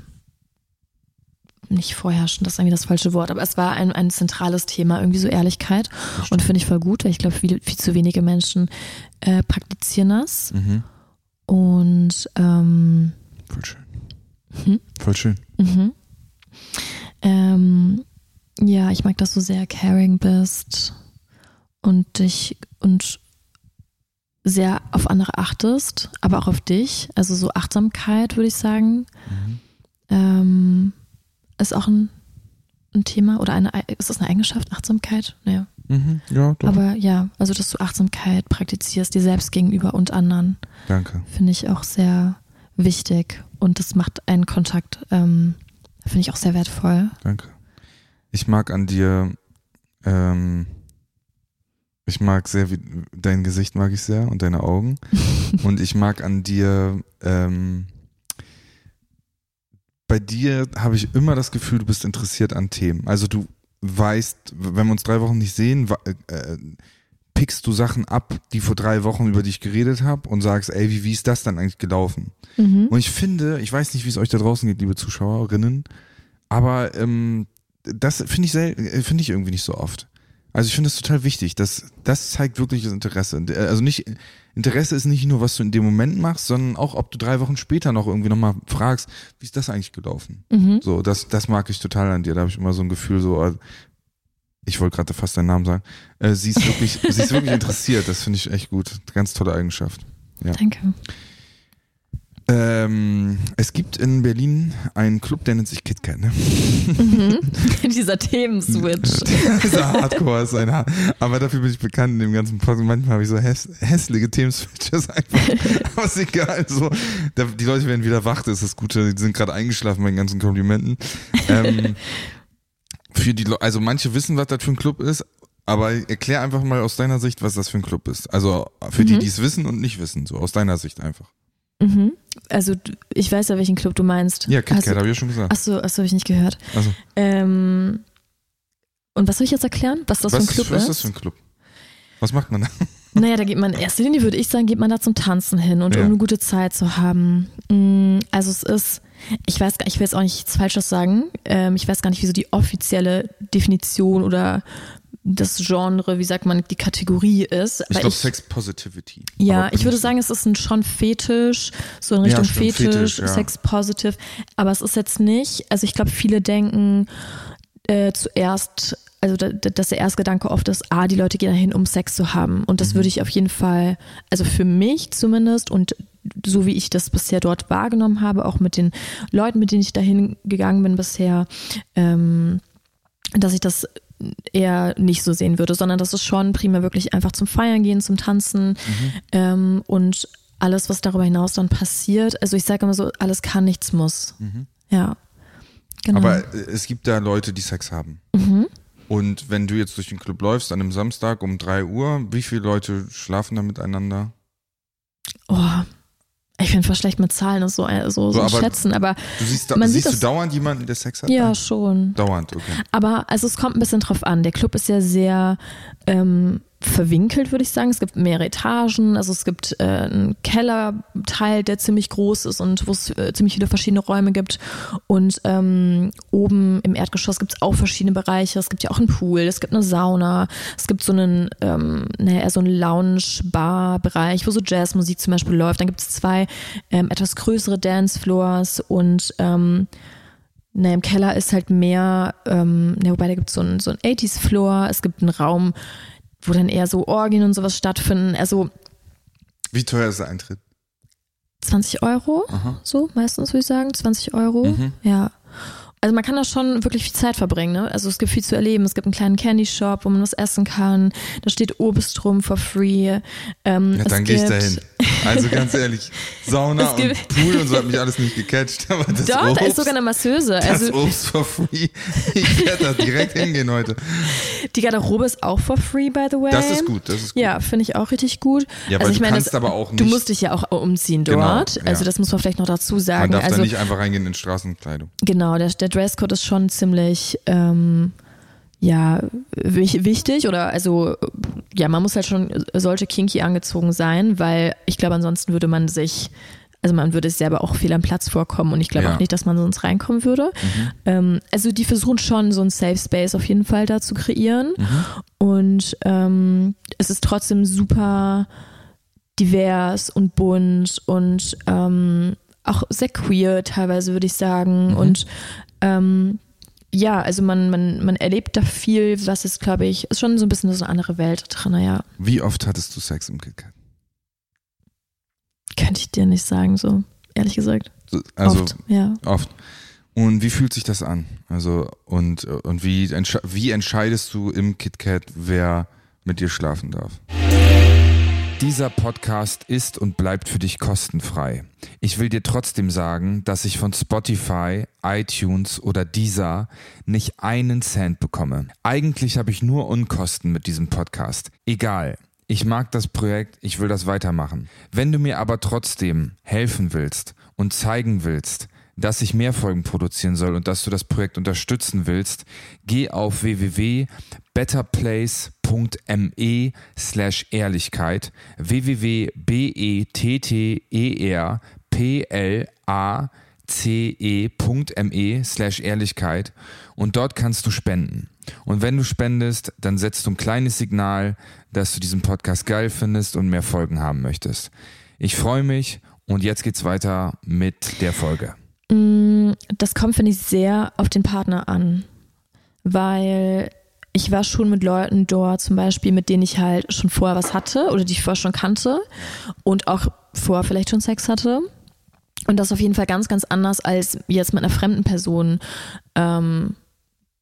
nicht vorherrschen, das ist irgendwie das falsche Wort, aber es war ein, ein zentrales Thema, irgendwie so Ehrlichkeit. Und finde ich voll gut, weil ich glaube, viel, viel zu wenige Menschen äh, praktizieren das. Mhm. Und ähm, voll schön. Hm? Voll schön. Mhm. Ähm, ja, ich mag, dass du sehr caring bist und dich und sehr auf andere achtest, aber auch auf dich. Also so Achtsamkeit, würde ich sagen, mhm. ähm, ist auch ein, ein, Thema oder eine, ist das eine Eigenschaft, Achtsamkeit? Naja. Mhm, ja, doch. Aber ja, also dass du Achtsamkeit praktizierst, dir selbst gegenüber und anderen. Danke. Finde ich auch sehr wichtig und das macht einen Kontakt, ähm, finde ich auch sehr wertvoll. Danke. Ich mag an dir, ähm, ich mag sehr, wie, dein Gesicht mag ich sehr und deine Augen. und ich mag an dir, ähm, bei dir habe ich immer das Gefühl, du bist interessiert an Themen. Also du weißt, wenn wir uns drei Wochen nicht sehen, äh, pickst du Sachen ab, die vor drei Wochen über dich geredet habe und sagst, ey, wie, wie ist das dann eigentlich gelaufen? Mhm. Und ich finde, ich weiß nicht, wie es euch da draußen geht, liebe Zuschauerinnen, aber ähm, das finde ich, äh, finde ich irgendwie nicht so oft. Also ich finde es total wichtig. Das, das zeigt wirklich das Interesse. Also nicht, Interesse ist nicht nur, was du in dem Moment machst, sondern auch, ob du drei Wochen später noch irgendwie nochmal fragst, wie ist das eigentlich gelaufen? Mhm. So, das, das mag ich total an dir. Da habe ich immer so ein Gefühl, so, äh, ich wollte gerade fast deinen Namen sagen. Äh, sie ist wirklich, sie ist wirklich interessiert. Das finde ich echt gut. Ganz tolle Eigenschaft. Ja. Danke. Ähm, es gibt in Berlin einen Club, der nennt sich KitKat, ne? Mhm. Dieser Themenswitch. Dieser Hardcore ist ein Hard Aber dafür bin ich bekannt in dem ganzen Podcast. Manchmal habe ich so häss hässliche Themenswitches einfach. Aber ist egal. So, die Leute werden wieder wach, das ist das Gute. Die sind gerade eingeschlafen bei den ganzen Komplimenten. Ähm, für die, also manche wissen, was das für ein Club ist, aber erklär einfach mal aus deiner Sicht, was das für ein Club ist. Also für mhm. die, die es wissen und nicht wissen, so aus deiner Sicht einfach. Mhm. Also ich weiß ja, welchen Club du meinst. Ja, KitKat, also, habe ich ja schon gesagt. Achso, achso, habe ich nicht gehört. Also. Ähm, und was soll ich jetzt erklären? Was das was, für ein Club ist? Was ist das für ein Club? Was macht man da? Naja, da geht man in erster Linie, würde ich sagen, geht man da zum Tanzen hin und ja. um eine gute Zeit zu haben. Mm, also es ist, ich weiß gar ich will jetzt auch nichts Falsches sagen. Ähm, ich weiß gar nicht, wie so die offizielle Definition oder das Genre, wie sagt man, die Kategorie ist. Ich glaube Sex Positivity. Ja, ich würde sagen, es ist ein schon Fetisch, so in Richtung ja, Fetisch, Fetisch ja. Sex Positive. Aber es ist jetzt nicht, also ich glaube, viele denken äh, zuerst, also da, dass der erste Gedanke oft ist, ah, die Leute gehen dahin, um Sex zu haben. Und das mhm. würde ich auf jeden Fall, also für mich zumindest und so wie ich das bisher dort wahrgenommen habe, auch mit den Leuten, mit denen ich dahin gegangen bin bisher, ähm, dass ich das eher nicht so sehen würde, sondern das ist schon prima wirklich einfach zum Feiern gehen, zum Tanzen mhm. ähm, und alles, was darüber hinaus dann passiert. Also ich sage immer so, alles kann, nichts muss. Mhm. Ja. Genau. Aber äh, es gibt da Leute, die Sex haben. Mhm. Und wenn du jetzt durch den Club läufst an einem Samstag um 3 Uhr, wie viele Leute schlafen da miteinander? Oh, ich finde fast schlecht mit Zahlen und so, äh, so, so, so schätzen, aber. Du siehst, da, man siehst sieht du dauernd jemanden, der Sex hat? Ja, schon. Dauernd, okay. Aber also es kommt ein bisschen drauf an. Der Club ist ja sehr, ähm, verwinkelt, würde ich sagen. Es gibt mehrere Etagen, also es gibt äh, einen Kellerteil, der ziemlich groß ist und wo es äh, ziemlich viele verschiedene Räume gibt. Und ähm, oben im Erdgeschoss gibt es auch verschiedene Bereiche. Es gibt ja auch einen Pool, es gibt eine Sauna, es gibt so einen, ähm, naja, so einen Lounge-Bar-Bereich, wo so Jazzmusik zum Beispiel läuft. Dann gibt es zwei ähm, etwas größere Dancefloors und ähm, na, im Keller ist halt mehr, ähm, na, wobei da gibt so es so einen 80s-Floor, es gibt einen Raum, wo dann eher so Orgien und sowas stattfinden. Also. Wie teuer ist der Eintritt? 20 Euro, Aha. so meistens würde ich sagen, 20 Euro. Mhm. Ja. Also man kann da schon wirklich viel Zeit verbringen. Ne? Also es gibt viel zu erleben. Es gibt einen kleinen Candy Shop, wo man was essen kann. Da steht Obst rum for free. Ähm, ja, dann gehe ich dahin. Also ganz ehrlich, Sauna und Pool und so hat mich alles nicht gecatcht. Aber das Doch, Obst, da ist sogar eine Masseuse. Also, das Obst for free. Ich werde da direkt hingehen heute. Die Garderobe ist auch for free, by the way. Das ist gut, das ist gut. Ja, finde ich auch richtig gut. Ja, also ich du meine, das, aber auch nicht. Du musst dich ja auch umziehen genau, dort. Genau, ja. Also das muss man vielleicht noch dazu sagen. Man darf also, da nicht einfach reingehen in Straßenkleidung. Genau, der, der Dresscode ist schon ziemlich ähm, ja wichtig oder also ja man muss halt schon solche kinky angezogen sein, weil ich glaube ansonsten würde man sich also man würde selber auch viel am Platz vorkommen und ich glaube ja. auch nicht, dass man sonst reinkommen würde. Mhm. Ähm, also die versuchen schon so ein Safe Space auf jeden Fall da zu kreieren mhm. und ähm, es ist trotzdem super divers und bunt und ähm, auch sehr queer teilweise würde ich sagen mhm. und ähm, ja, also man, man, man erlebt da viel, was ist, glaube ich, ist schon so ein bisschen so eine andere Welt drin, ja. Wie oft hattest du Sex im KitKat? Könnte ich dir nicht sagen, so, ehrlich gesagt. Also, oft, ja. Oft. Und wie fühlt sich das an? Also, und, und wie, entsche wie entscheidest du im KitKat, wer mit dir schlafen darf? Dieser Podcast ist und bleibt für dich kostenfrei. Ich will dir trotzdem sagen, dass ich von Spotify, iTunes oder Deezer nicht einen Cent bekomme. Eigentlich habe ich nur Unkosten mit diesem Podcast. Egal. Ich mag das Projekt, ich will das weitermachen. Wenn du mir aber trotzdem helfen willst und zeigen willst, dass ich mehr Folgen produzieren soll und dass du das Projekt unterstützen willst, geh auf www.betterplace.me slash Ehrlichkeit www.betterplace.me slash Ehrlichkeit und dort kannst du spenden. Und wenn du spendest, dann setzt du ein kleines Signal, dass du diesen Podcast geil findest und mehr Folgen haben möchtest. Ich freue mich und jetzt geht's weiter mit der Folge. Mm, das kommt, finde ich, sehr auf den Partner an. Weil ich war schon mit Leuten dort, zum Beispiel, mit denen ich halt schon vorher was hatte oder die ich vorher schon kannte und auch vorher vielleicht schon Sex hatte. Und das ist auf jeden Fall ganz, ganz anders, als jetzt mit einer fremden Person ähm,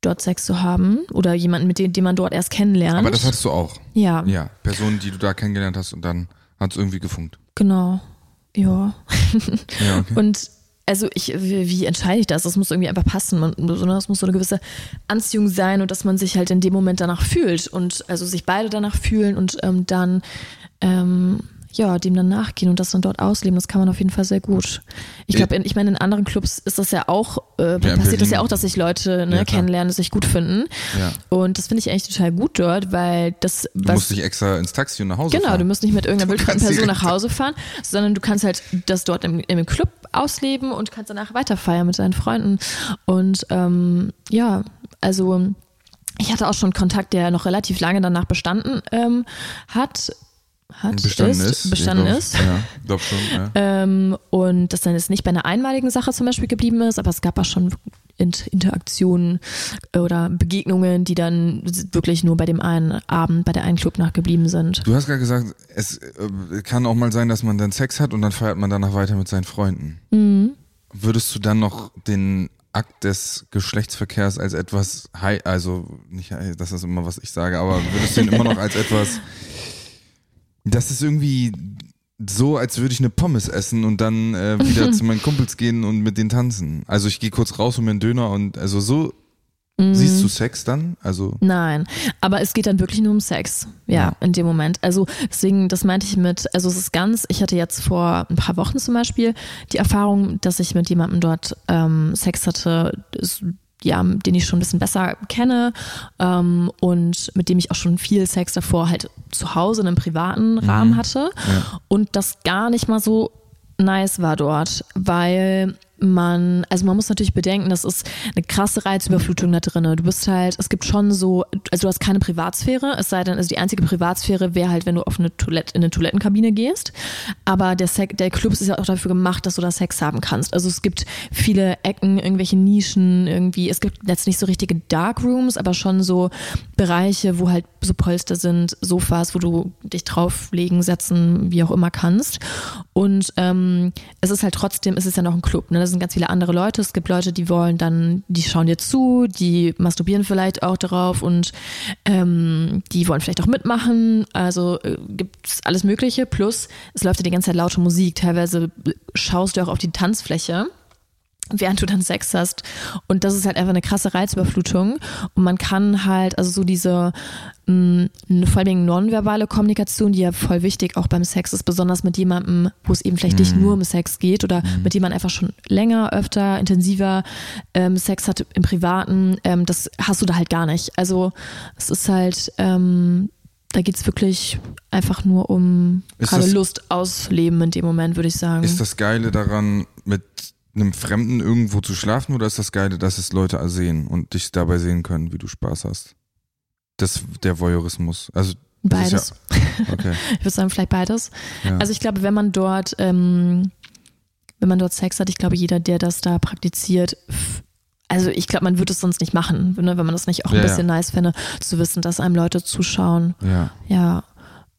dort Sex zu haben oder jemanden, mit dem, den man dort erst kennenlernt. Aber das hattest du auch. Ja. Ja, Personen, die du da kennengelernt hast und dann hat es irgendwie gefunkt. Genau. Ja. ja okay. Und also ich, wie, entscheide ich das? Das muss irgendwie einfach passen. Man, das muss so eine gewisse Anziehung sein und dass man sich halt in dem Moment danach fühlt und also sich beide danach fühlen und ähm, dann ähm, ja, dem dann nachgehen und das dann dort ausleben, das kann man auf jeden Fall sehr gut. Ich glaube, ich meine, in anderen Clubs ist das ja auch, äh, ja, passiert Berlin. das ja auch, dass sich Leute ne, ja, kennenlernen, sich gut finden. Ja. Und das finde ich eigentlich total gut dort, weil das. Du musst dich extra ins Taxi und nach Hause genau, fahren. Genau, du musst nicht mit irgendeiner wildfremden Person nach Hause fahren, sondern du kannst halt das dort im, im Club ausleben und kannst danach weiterfeiern mit deinen Freunden. Und ähm, ja, also ich hatte auch schon Kontakt, der noch relativ lange danach bestanden ähm, hat hat, bestanden ist, ist. bestanden glaub, ist. Ja, glaub schon. Ja. Ähm, und das dann jetzt nicht bei einer einmaligen Sache zum Beispiel geblieben ist, aber es gab auch schon Interaktionen oder Begegnungen, die dann wirklich nur bei dem einen Abend, bei der einen Clubnacht geblieben sind. Du hast gerade gesagt, es äh, kann auch mal sein, dass man dann Sex hat und dann feiert man danach weiter mit seinen Freunden. Mhm. Würdest du dann noch den Akt des Geschlechtsverkehrs als etwas, also nicht, das ist immer was ich sage, aber würdest du ihn immer noch als etwas das ist irgendwie so, als würde ich eine Pommes essen und dann äh, wieder zu meinen Kumpels gehen und mit denen tanzen. Also ich gehe kurz raus und mir einen Döner und also so mhm. Siehst du Sex dann? Also Nein, aber es geht dann wirklich nur um Sex, ja, ja, in dem Moment. Also deswegen, das meinte ich mit, also es ist ganz, ich hatte jetzt vor ein paar Wochen zum Beispiel die Erfahrung, dass ich mit jemandem dort ähm, Sex hatte, ist ja, den ich schon ein bisschen besser kenne ähm, und mit dem ich auch schon viel Sex davor halt zu Hause in einem privaten mhm. Rahmen hatte ja. und das gar nicht mal so nice war dort, weil man, also man muss natürlich bedenken, das ist eine krasse Reizüberflutung da drin. Du bist halt, es gibt schon so, also du hast keine Privatsphäre, es sei denn, also die einzige Privatsphäre wäre halt, wenn du auf eine Toilette, in eine Toilettenkabine gehst. Aber der, Sex, der Club ist ja auch dafür gemacht, dass du da Sex haben kannst. Also es gibt viele Ecken, irgendwelche Nischen, irgendwie, es gibt jetzt nicht so richtige Dark Rooms, aber schon so Bereiche, wo halt so Polster sind, Sofas, wo du dich drauflegen, setzen, wie auch immer kannst. Und ähm, es ist halt trotzdem, es ist ja noch ein Club, ne? sind ganz viele andere Leute. Es gibt Leute, die wollen dann, die schauen dir zu, die masturbieren vielleicht auch darauf und ähm, die wollen vielleicht auch mitmachen. Also äh, gibt es alles Mögliche. Plus, es läuft ja die ganze Zeit laute Musik. Teilweise schaust du auch auf die Tanzfläche während du dann Sex hast. Und das ist halt einfach eine krasse Reizüberflutung. Und man kann halt, also so diese mh, mm, vor allem nonverbale Kommunikation, die ja voll wichtig auch beim Sex ist, besonders mit jemandem, wo es eben vielleicht mhm. nicht nur um Sex geht oder mhm. mit dem man einfach schon länger, öfter, intensiver ähm, Sex hat im Privaten, ähm, das hast du da halt gar nicht. Also es ist halt, ähm, da geht es wirklich einfach nur um gerade Lust ausleben in dem Moment, würde ich sagen. Ist das Geile daran, mit einem Fremden irgendwo zu schlafen oder ist das Geile, dass es Leute sehen und dich dabei sehen können, wie du Spaß hast? Das der Voyeurismus. Also beides. Ja, okay. ich würde sagen, vielleicht beides. Ja. Also ich glaube, wenn man dort, ähm, wenn man dort Sex hat, ich glaube, jeder, der das da praktiziert, also ich glaube, man würde es sonst nicht machen, ne, wenn man das nicht auch ein ja, bisschen nice fände, zu wissen, dass einem Leute zuschauen. Ja. Ja.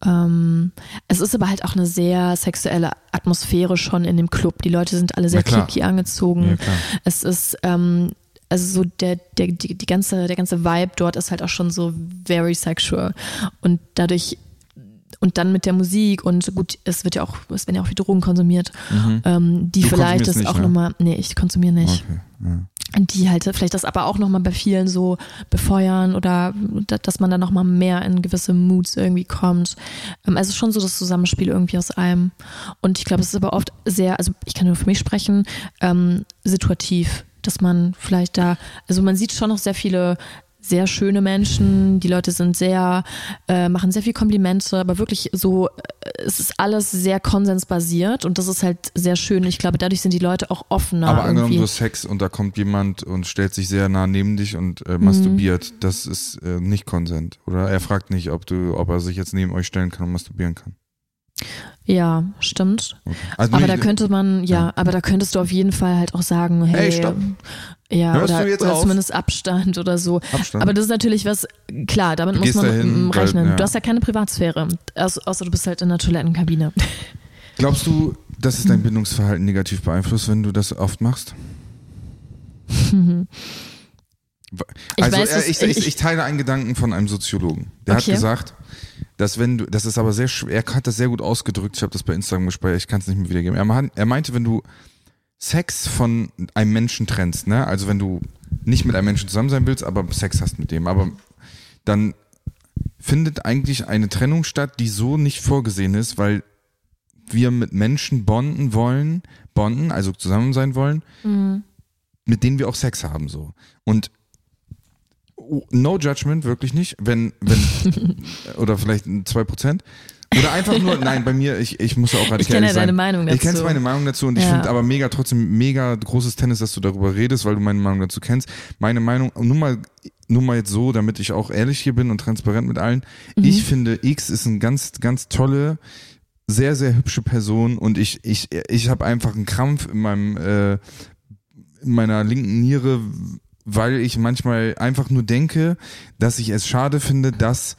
Ähm, es ist aber halt auch eine sehr sexuelle Atmosphäre schon in dem Club. Die Leute sind alle sehr kinky angezogen. Ja, es ist ähm, also so der, der, die, die ganze, der ganze Vibe dort ist halt auch schon so very sexual. Und dadurch und dann mit der Musik und gut, es wird ja auch, es werden ja auch viel Drogen konsumiert, mhm. ähm, die du vielleicht das nicht, auch ne? nochmal, nee, ich konsumiere nicht. Okay, ja die halt vielleicht das aber auch nochmal bei vielen so befeuern oder dass man dann nochmal mehr in gewisse Moods irgendwie kommt. Ähm, also schon so das Zusammenspiel irgendwie aus allem. Und ich glaube, es ist aber oft sehr, also ich kann nur für mich sprechen, ähm, situativ, dass man vielleicht da, also man sieht schon noch sehr viele sehr schöne Menschen, die Leute sind sehr, äh, machen sehr viel Komplimente, aber wirklich so, äh, es ist alles sehr konsensbasiert und das ist halt sehr schön. Ich glaube, dadurch sind die Leute auch offener. Aber angenommen, du hast Sex und da kommt jemand und stellt sich sehr nah neben dich und äh, masturbiert, mhm. das ist äh, nicht Konsent. Oder er fragt nicht, ob du, ob er sich jetzt neben euch stellen kann und masturbieren kann. Ja, stimmt. Okay. Also aber da könnte man, ja, ja, aber da könntest du auf jeden Fall halt auch sagen, hey, hey stopp. Ja, Hörst oder, oder zumindest Abstand oder so. Abstand. Aber das ist natürlich was, klar, damit du muss man dahin, rechnen. Weil, ja. Du hast ja keine Privatsphäre, außer du bist halt in der Toilettenkabine. Glaubst du, dass es dein Bindungsverhalten negativ beeinflusst, wenn du das oft machst? Ich also weiß, ich, ich, ich, teile einen Gedanken von einem Soziologen. Der okay. hat gesagt, dass wenn du, das ist aber sehr schwer, er hat das sehr gut ausgedrückt, ich habe das bei Instagram gespeichert, ich kann es nicht mehr wiedergeben. Er, er meinte, wenn du Sex von einem Menschen trennst, ne? Also wenn du nicht mit einem Menschen zusammen sein willst, aber Sex hast mit dem, aber dann findet eigentlich eine Trennung statt, die so nicht vorgesehen ist, weil wir mit Menschen bonden wollen, bonden, also zusammen sein wollen, mhm. mit denen wir auch Sex haben so. Und no judgment, wirklich nicht, wenn, wenn, oder vielleicht zwei Prozent, oder einfach nur, nein, bei mir, ich, ich muss ja auch radikal Ich kenne ja deine Meinung dazu. Ich kenne meine Meinung dazu und ja. ich finde aber mega, trotzdem mega großes Tennis, dass du darüber redest, weil du meine Meinung dazu kennst. Meine Meinung, nur mal, nur mal jetzt so, damit ich auch ehrlich hier bin und transparent mit allen. Mhm. Ich finde, X ist ein ganz, ganz tolle, sehr, sehr hübsche Person und ich, ich, ich habe einfach einen Krampf in meinem, äh, in meiner linken Niere, weil ich manchmal einfach nur denke, dass ich es schade finde, dass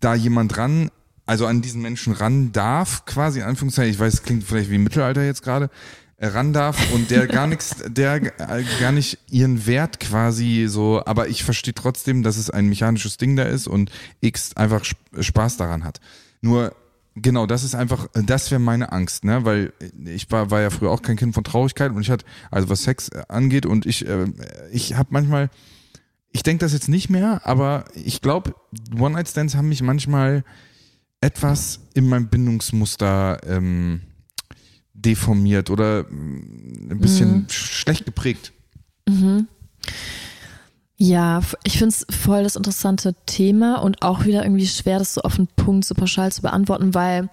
da jemand dran also an diesen Menschen ran darf, quasi in Anführungszeichen, ich weiß, es klingt vielleicht wie Mittelalter jetzt gerade, äh, ran darf und der gar nichts, der äh, gar nicht ihren Wert quasi so, aber ich verstehe trotzdem, dass es ein mechanisches Ding da ist und X einfach Spaß daran hat. Nur Genau, das ist einfach, das wäre meine Angst, ne? Weil ich war, war ja früher auch kein Kind von Traurigkeit und ich hatte, also was Sex angeht und ich, äh, ich habe manchmal, ich denke das jetzt nicht mehr, aber ich glaube, One-Night-Stands haben mich manchmal etwas in meinem Bindungsmuster ähm, deformiert oder mm, ein bisschen mhm. schlecht geprägt. Mhm. Ja, ich finde es voll das interessante Thema und auch wieder irgendwie schwer, das so auf den Punkt so pauschal zu beantworten, weil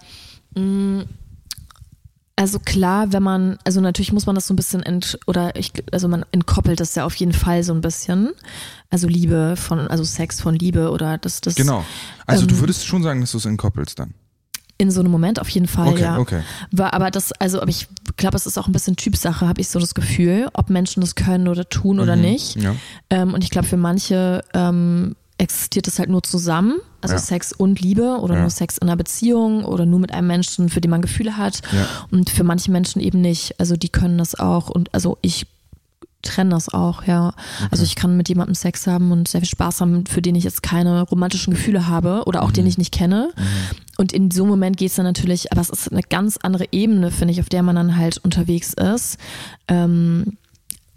mh, mm, also klar, wenn man, also natürlich muss man das so ein bisschen ent, oder ich, also man entkoppelt das ja auf jeden Fall so ein bisschen. Also Liebe von, also Sex von Liebe oder das, das. Genau. Also ähm, du würdest schon sagen, dass du es entkoppelst dann. In so einem Moment auf jeden Fall, okay, ja. Okay. War, aber das, also, aber ich glaube, es ist auch ein bisschen Typsache, habe ich so das Gefühl, ob Menschen das können oder tun oder mhm, nicht. Ja. Ähm, und ich glaube, für manche ähm, existiert es halt nur zusammen, also ja. Sex und Liebe oder ja. nur Sex in einer Beziehung oder nur mit einem Menschen, für den man Gefühle hat. Ja. Und für manche Menschen eben nicht. Also die können das auch und also ich trenne das auch, ja. Okay. Also ich kann mit jemandem Sex haben und sehr viel Spaß haben, für den ich jetzt keine romantischen Gefühle habe oder auch mhm. den ich nicht kenne. Mhm. Und in so einem Moment geht es dann natürlich, aber es ist eine ganz andere Ebene, finde ich, auf der man dann halt unterwegs ist. Ähm,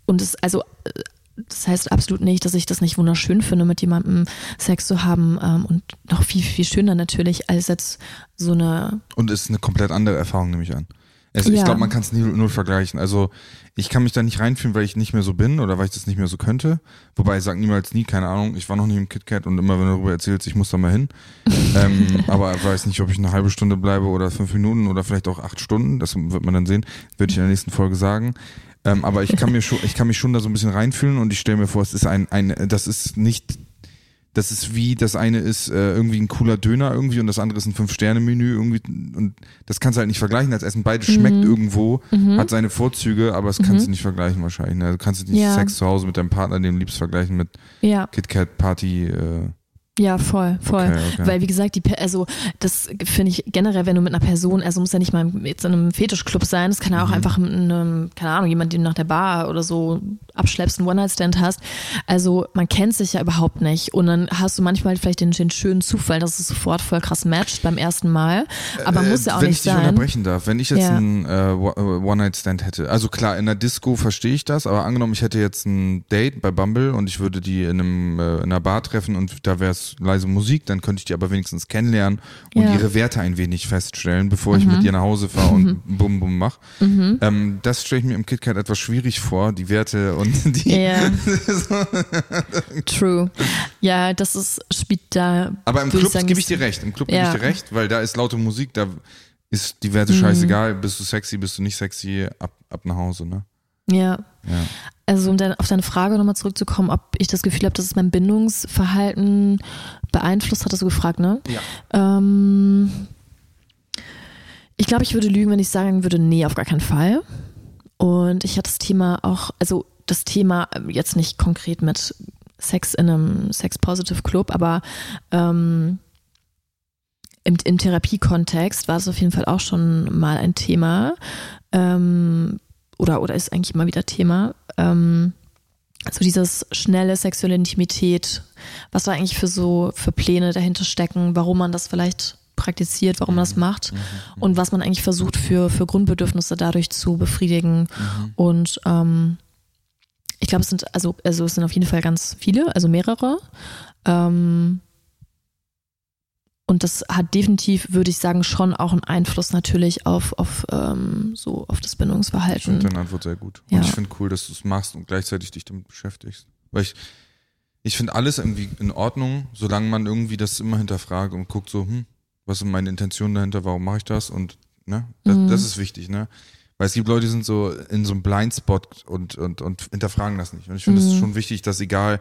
und es, also das heißt absolut nicht, dass ich das nicht wunderschön finde, mit jemandem Sex zu haben ähm, und noch viel, viel schöner natürlich als jetzt so eine. Und ist eine komplett andere Erfahrung, nehme ich an. Also ja. ich glaube, man kann es nie null vergleichen. Also ich kann mich da nicht reinfühlen, weil ich nicht mehr so bin oder weil ich das nicht mehr so könnte. Wobei ich sage niemals nie, keine Ahnung, ich war noch nie im KitKat und immer wenn du darüber erzählst, ich muss da mal hin. ähm, aber ich weiß nicht, ob ich eine halbe Stunde bleibe oder fünf Minuten oder vielleicht auch acht Stunden. Das wird man dann sehen. Würde ich in der nächsten Folge sagen. Ähm, aber ich kann mir schon, ich kann mich schon da so ein bisschen reinfühlen und ich stelle mir vor, es ist ein, ein, das ist nicht, das ist wie, das eine ist äh, irgendwie ein cooler Döner irgendwie und das andere ist ein Fünf-Sterne-Menü irgendwie und das kannst du halt nicht vergleichen als Essen. Beides schmeckt mhm. irgendwo, mhm. hat seine Vorzüge, aber das kannst mhm. du nicht vergleichen wahrscheinlich. Ne? Du kannst nicht ja. Sex zu Hause mit deinem Partner, den du liebst, vergleichen mit ja. KitKat Party. Äh, ja, voll, voll. Okay, okay. Weil wie gesagt, die, also das finde ich generell, wenn du mit einer Person, also muss ja nicht mal jetzt in einem Fetischclub sein, es kann ja auch mhm. einfach mit einem, keine Ahnung, jemand, den nach der Bar oder so abschleppst, einen One-Night-Stand hast. Also man kennt sich ja überhaupt nicht. Und dann hast du manchmal vielleicht den, den schönen Zufall, dass es sofort voll krass matcht beim ersten Mal. Aber äh, muss ja auch nicht sein. Wenn ich dich unterbrechen darf, wenn ich jetzt ja. einen äh, One-Night-Stand hätte, also klar, in der Disco verstehe ich das, aber angenommen, ich hätte jetzt ein Date bei Bumble und ich würde die in, einem, äh, in einer Bar treffen und da wäre es leise Musik, dann könnte ich die aber wenigstens kennenlernen und ja. ihre Werte ein wenig feststellen, bevor mhm. ich mit ihr nach Hause fahre und mhm. bum bum mach. Mhm. Ähm, das stelle ich mir im KitKat etwas schwierig vor, die Werte und die. Ja. True. Ja, das ist spielt da. Aber im Club gebe ich dir recht. Im Club ja. gebe ich dir recht, weil da ist laute Musik, da ist die Werte mhm. scheißegal. Bist du sexy, bist du nicht sexy, ab, ab nach Hause, ne? Ja. ja. Also um dann auf deine Frage nochmal zurückzukommen, ob ich das Gefühl habe, dass es mein Bindungsverhalten beeinflusst, hat, hast du gefragt, ne? Ja. Ähm, ich glaube, ich würde lügen, wenn ich sagen würde, nee, auf gar keinen Fall. Und ich hatte das Thema auch, also das Thema ähm, jetzt nicht konkret mit Sex in einem Sex-Positive Club, aber ähm, im, im Therapiekontext war es auf jeden Fall auch schon mal ein Thema. Ähm, oder, oder ist eigentlich immer wieder Thema. Ähm, so dieses schnelle sexuelle Intimität, was da eigentlich für so für Pläne dahinter stecken, warum man das vielleicht praktiziert, warum man das mhm. macht mhm. und was man eigentlich versucht für, für Grundbedürfnisse dadurch zu befriedigen. Mhm. Und ähm, ich glaube, es sind also, also es sind auf jeden Fall ganz viele, also mehrere. Ähm, und das hat definitiv, würde ich sagen, schon auch einen Einfluss natürlich auf, auf ähm, so auf das Bindungsverhalten. Ich finde deine Antwort sehr gut. Ja. Und ich finde cool, dass du es machst und gleichzeitig dich damit beschäftigst. Weil ich, ich finde alles irgendwie in Ordnung, solange man irgendwie das immer hinterfragt und guckt so, hm, was sind meine Intentionen dahinter, warum mache ich das? Und ne, das, mhm. das ist wichtig, ne? Weil es gibt Leute, die sind so in so einem Blindspot und, und, und hinterfragen das nicht. Und ich finde, es mhm. ist schon wichtig, dass egal,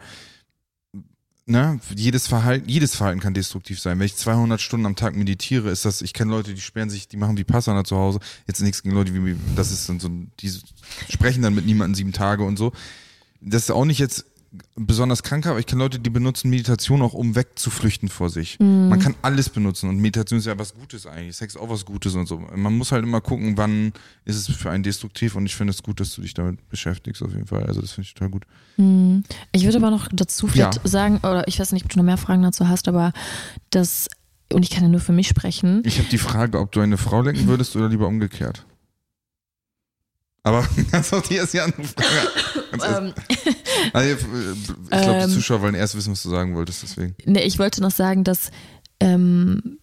ne, jedes Verhalten, jedes Verhalten kann destruktiv sein. Wenn ich 200 Stunden am Tag meditiere, ist das, ich kenne Leute, die sperren sich, die machen wie Passana zu Hause. Jetzt nichts gegen Leute, wie, das ist dann so, die sprechen dann mit niemandem sieben Tage und so. Das ist auch nicht jetzt besonders krank aber ich kenne Leute, die benutzen Meditation auch, um wegzuflüchten vor sich. Mhm. Man kann alles benutzen und Meditation ist ja was Gutes eigentlich. Sex ist auch was Gutes und so. Man muss halt immer gucken, wann ist es für einen destruktiv und ich finde es gut, dass du dich damit beschäftigst auf jeden Fall. Also das finde ich total gut. Mhm. Ich würde aber noch dazu vielleicht ja. sagen, oder ich weiß nicht, ob du noch mehr Fragen dazu hast, aber das, und ich kann ja nur für mich sprechen. Ich habe die Frage, ob du eine Frau lenken würdest oder lieber umgekehrt. Aber ganz auch die erste andere Frage. Ähm. Also, ich glaube, die ähm. Zuschauer wollen erst wissen, was du sagen wolltest, deswegen. Nee, ich wollte noch sagen, dass, ähm,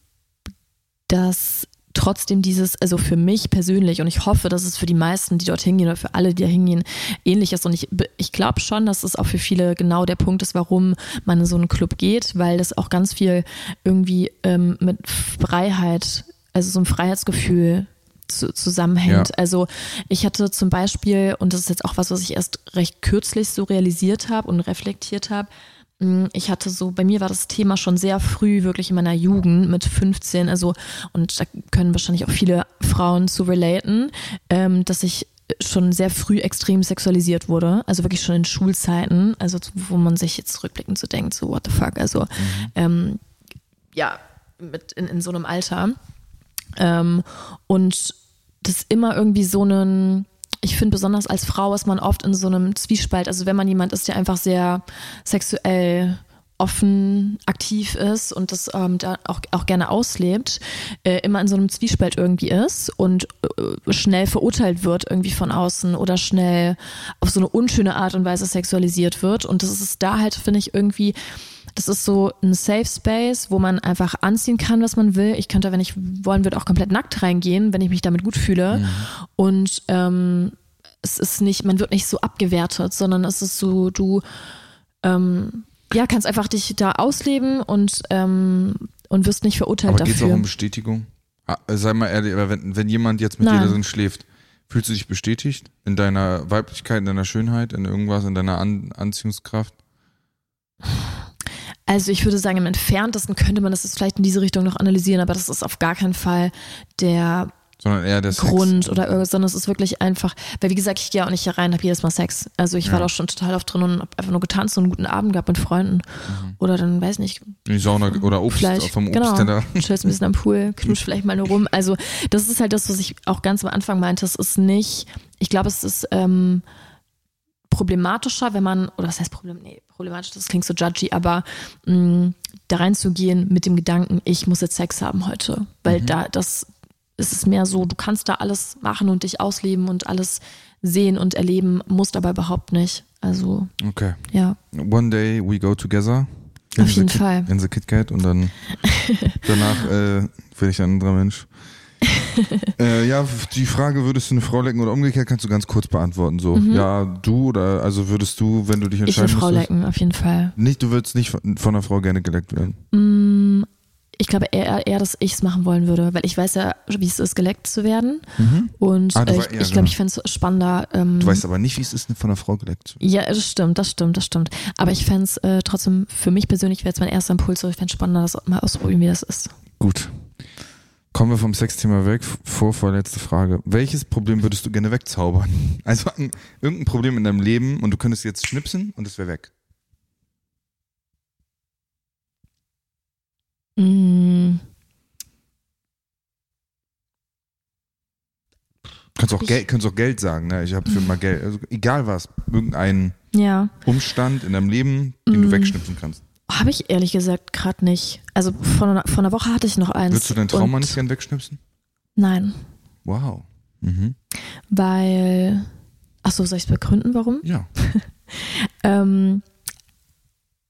dass trotzdem dieses, also für mich persönlich und ich hoffe, dass es für die meisten, die dort hingehen oder für alle, die da hingehen, ähnlich ist. Und ich, ich glaube schon, dass es auch für viele genau der Punkt ist, warum man in so einen Club geht, weil das auch ganz viel irgendwie ähm, mit Freiheit, also so ein Freiheitsgefühl zu, zusammenhängt. Ja. Also ich hatte zum Beispiel, und das ist jetzt auch was, was ich erst recht kürzlich so realisiert habe und reflektiert habe, hm, ich hatte so, bei mir war das Thema schon sehr früh, wirklich in meiner Jugend mit 15, also, und da können wahrscheinlich auch viele Frauen zu relaten, ähm, dass ich schon sehr früh extrem sexualisiert wurde, also wirklich schon in Schulzeiten, also wo man sich jetzt rückblickend so denkt, so what the fuck, also mhm. ähm, ja, mit in, in so einem Alter. Ähm, und das immer irgendwie so einen, ich finde besonders als Frau ist man oft in so einem Zwiespalt. Also wenn man jemand ist, der einfach sehr sexuell offen aktiv ist und das ähm, da auch, auch gerne auslebt, äh, immer in so einem Zwiespalt irgendwie ist und äh, schnell verurteilt wird irgendwie von außen oder schnell auf so eine unschöne Art und Weise sexualisiert wird. Und das ist da halt, finde ich, irgendwie das ist so ein Safe Space, wo man einfach anziehen kann, was man will. Ich könnte, wenn ich wollen würde, auch komplett nackt reingehen, wenn ich mich damit gut fühle. Mhm. Und ähm, es ist nicht, man wird nicht so abgewertet, sondern es ist so, du ähm, ja, kannst einfach dich da ausleben und, ähm, und wirst nicht verurteilt Aber dafür. Geht es auch um Bestätigung? Ah, sei mal ehrlich, aber wenn, wenn jemand jetzt mit Nein. dir drin schläft, fühlst du dich bestätigt in deiner Weiblichkeit, in deiner Schönheit, in irgendwas, in deiner An Anziehungskraft? Also ich würde sagen, im entferntesten könnte man das vielleicht in diese Richtung noch analysieren, aber das ist auf gar keinen Fall der sondern eher der Grund Sex. oder irgendwas, sondern es ist wirklich einfach, weil wie gesagt, ich gehe auch nicht hier rein, habe jedes Mal Sex. Also ich ja. war da schon total oft drin und habe einfach nur getanzt und einen guten Abend gehabt mit Freunden. Mhm. Oder dann, weiß nicht. In die Sauna oder Obst vielleicht, vom Obst genau, chillst ein bisschen am Pool, knusch vielleicht mal nur rum. Also das ist halt das, was ich auch ganz am Anfang meinte. Es ist nicht, ich glaube, es ist ähm, problematischer, wenn man, oder was heißt Problem, nee, problematisch, das klingt so judgy, aber mh, mm, da reinzugehen mit dem Gedanken, ich muss jetzt Sex haben heute. Weil mhm. da, das ist es mehr so, du kannst da alles machen und dich ausleben und alles sehen und erleben, musst aber überhaupt nicht. Also, okay. ja. One day we go together. Auf jeden Fall. In the KitKat und dann danach äh, werde ich ein anderer Mensch. äh, ja, die Frage, würdest du eine Frau lecken oder umgekehrt, kannst du ganz kurz beantworten. So, mhm. ja, du oder also würdest du, wenn du dich entscheiden Ich eine Frau lecken, auf jeden Fall. Nicht, du würdest nicht von, von einer Frau gerne geleckt werden. Mm, ich glaube eher, eher dass ich es machen wollen würde, weil ich weiß ja, wie es ist, geleckt zu werden. Mhm. Und ah, äh, ich, ich glaube, ich fände es spannender. Ähm, du weißt aber nicht, wie es ist, von einer Frau geleckt zu werden. Ja, das stimmt, das stimmt, das stimmt. Aber ich fände es äh, trotzdem, für mich persönlich wäre es mein erster Impuls, so ich fände es spannender, das mal ausprobieren, wie das ist. Gut. Kommen wir vom Sexthema weg. Vor, vorletzte Frage. Welches Problem würdest du gerne wegzaubern? Also irgendein Problem in deinem Leben und du könntest jetzt schnipsen und es wäre weg. Mm. Kannst auch, Geld, kannst auch Geld sagen, ne? Ich habe für mal Geld. Also egal was. Irgendein ja. Umstand in deinem Leben, den mm. du wegschnipsen kannst. Habe ich ehrlich gesagt gerade nicht. Also von einer, von einer Woche hatte ich noch eins. Würdest du dein Trauma nicht gern wegschnipsen? Nein. Wow. Mhm. Weil, achso, soll ich es begründen, warum? Ja. ähm,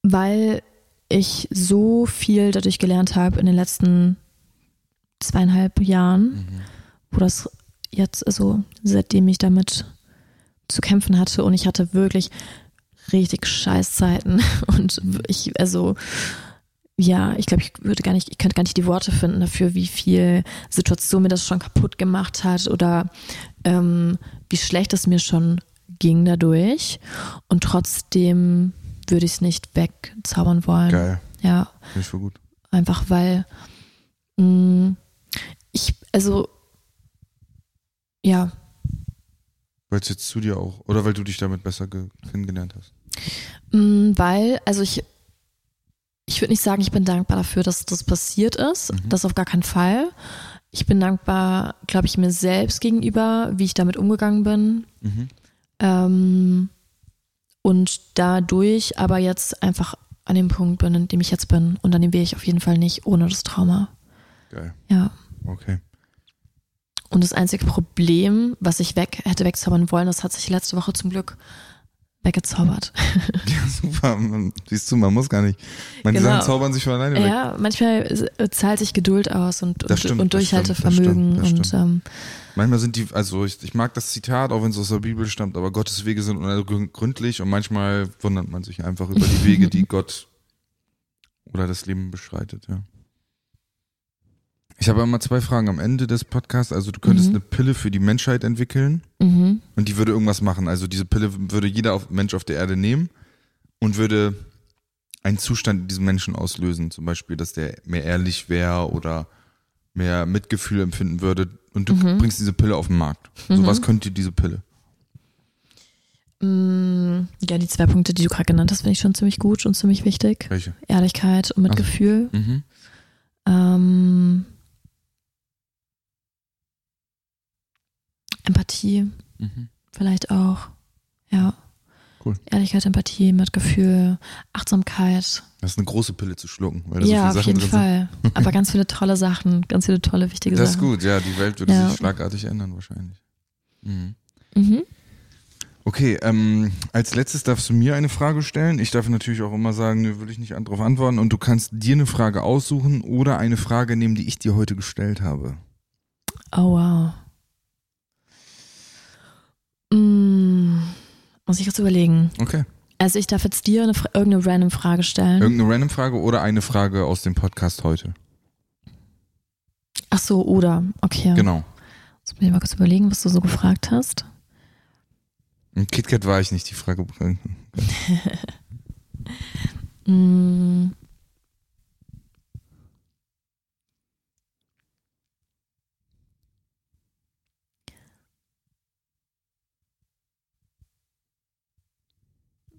weil ich so viel dadurch gelernt habe in den letzten zweieinhalb Jahren, mhm. wo das jetzt, also seitdem ich damit zu kämpfen hatte und ich hatte wirklich richtig Scheißzeiten und ich, also ja, ich glaube, ich würde gar nicht, ich könnte gar nicht die Worte finden dafür, wie viel Situation mir das schon kaputt gemacht hat oder ähm, wie schlecht es mir schon ging dadurch. Und trotzdem würde ich es nicht wegzaubern wollen. Geil. Ja. Finde ich voll gut. Einfach weil mh, mm, ich, also ja, weil es jetzt zu dir auch, oder weil du dich damit besser kennengelernt hast? Mm, weil, also ich, ich würde nicht sagen, ich bin dankbar dafür, dass das passiert ist. Mhm. Das auf gar keinen Fall. Ich bin dankbar, glaube ich, mir selbst gegenüber, wie ich damit umgegangen bin. Mhm. Ähm, und dadurch aber jetzt einfach an dem Punkt bin, an dem ich jetzt bin. Und an dem wäre ich auf jeden Fall nicht ohne das Trauma. Geil. Ja. Okay. Und das einzige Problem, was ich weg hätte wegzaubern wollen, das hat sich letzte Woche zum Glück weggezaubert. Ja, super. Siehst du, man muss gar nicht. Manche genau. Sachen zaubern sich von alleine weg. Ja, manchmal zahlt sich Geduld aus und, und, stimmt, und Durchhaltevermögen. Das stimmt, das und, ähm, manchmal sind die, also ich, ich mag das Zitat, auch wenn es aus der Bibel stammt, aber Gottes Wege sind gründlich und manchmal wundert man sich einfach über die Wege, die Gott oder das Leben beschreitet, ja. Ich habe immer zwei Fragen am Ende des Podcasts. Also du könntest mhm. eine Pille für die Menschheit entwickeln mhm. und die würde irgendwas machen. Also diese Pille würde jeder Mensch auf der Erde nehmen und würde einen Zustand in diesem Menschen auslösen. Zum Beispiel, dass der mehr ehrlich wäre oder mehr Mitgefühl empfinden würde. Und du mhm. bringst diese Pille auf den Markt. So mhm. was könnte diese Pille? Mm, ja, die zwei Punkte, die du gerade genannt hast, finde ich schon ziemlich gut und ziemlich wichtig. Welche? Ehrlichkeit und Mitgefühl. Also, ähm, Empathie. Mhm. Vielleicht auch. Ja. Cool. Ehrlichkeit, Empathie, Mitgefühl, Achtsamkeit. Das ist eine große Pille zu schlucken. Weil da ja, so viele auf Sachen jeden Fall. Aber ganz viele tolle Sachen, ganz viele tolle, wichtige das Sachen. Das ist gut, ja. Die Welt würde ja. sich schlagartig ändern wahrscheinlich. Mhm. Mhm. Okay, ähm, als letztes darfst du mir eine Frage stellen. Ich darf natürlich auch immer sagen, nö, würde ich nicht darauf antworten. Und du kannst dir eine Frage aussuchen oder eine Frage nehmen, die ich dir heute gestellt habe. Oh, wow. Mm, muss ich kurz überlegen. Okay. Also ich darf jetzt dir eine, irgendeine random Frage stellen. Irgendeine random Frage oder eine Frage aus dem Podcast heute. Ach so, oder. Okay. Genau. Muss ich mal kurz überlegen, was du so gefragt hast. Im KitKat war ich nicht die Frage. mm.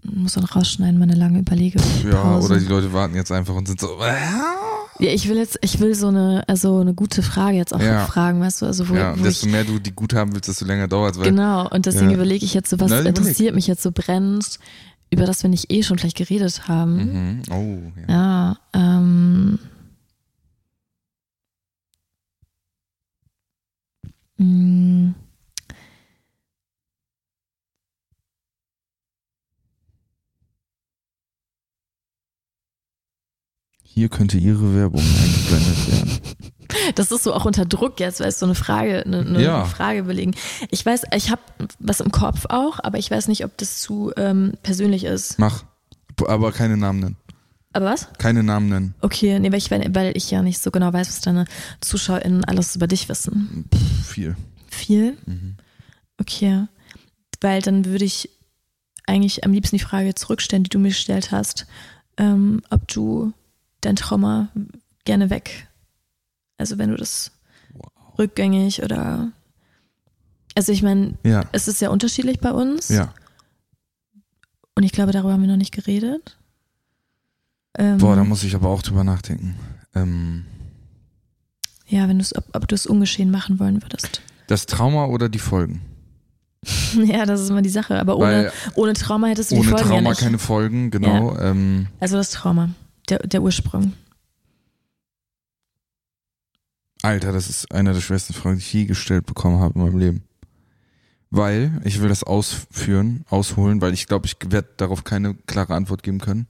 Muss dann rausschneiden, meine lange Überlege. Ja, oder die Leute warten jetzt einfach und sind so. Ja, ich will jetzt, ich will so eine, also eine gute Frage jetzt auch ja. fragen, weißt du, also wo, ja, wo desto ich, mehr du die gut haben willst, desto länger dauert es. Genau, und deswegen ja. überlege ich jetzt so, was Na, interessiert mich jetzt so brennend, über das wir nicht eh schon vielleicht geredet haben. Mhm. Oh, ja. Ja, ähm. Mh, Hier könnte Ihre Werbung eingeblendet werden. Das ist so auch unter Druck jetzt, weil es so eine Frage, eine, eine ja. Frage belegen. Ich weiß, ich habe was im Kopf auch, aber ich weiß nicht, ob das zu ähm, persönlich ist. Mach, aber keine Namen nennen. Aber was? Keine Namen nennen. Okay, nee, weil ich, weil ich ja nicht so genau weiß, was deine ZuschauerInnen alles über dich wissen. Pff, viel. Viel? Mhm. Okay. Weil dann würde ich eigentlich am liebsten die Frage zurückstellen, die du mir gestellt hast, ähm, ob du dein Trauma gerne weg. Also wenn du das wow. rückgängig oder also ich meine, ja. es ist ja unterschiedlich bei uns. Ja. Und ich glaube, darüber haben wir noch nicht geredet. Ähm, Boah, da muss ich aber auch drüber nachdenken. Ähm, ja, wenn du es, ob, ob du es ungeschehen machen wollen würdest. Das Trauma oder die Folgen? ja, das ist immer die Sache. Aber ohne, ohne Trauma hättest du die Folgen. Ohne Trauma ja keine Folgen, genau. Ähm, also das Trauma der, der Ursprung? Alter, das ist einer der schwersten Fragen, die ich je gestellt bekommen habe in meinem Leben. Weil, ich will das ausführen, ausholen, weil ich glaube, ich werde darauf keine klare Antwort geben können.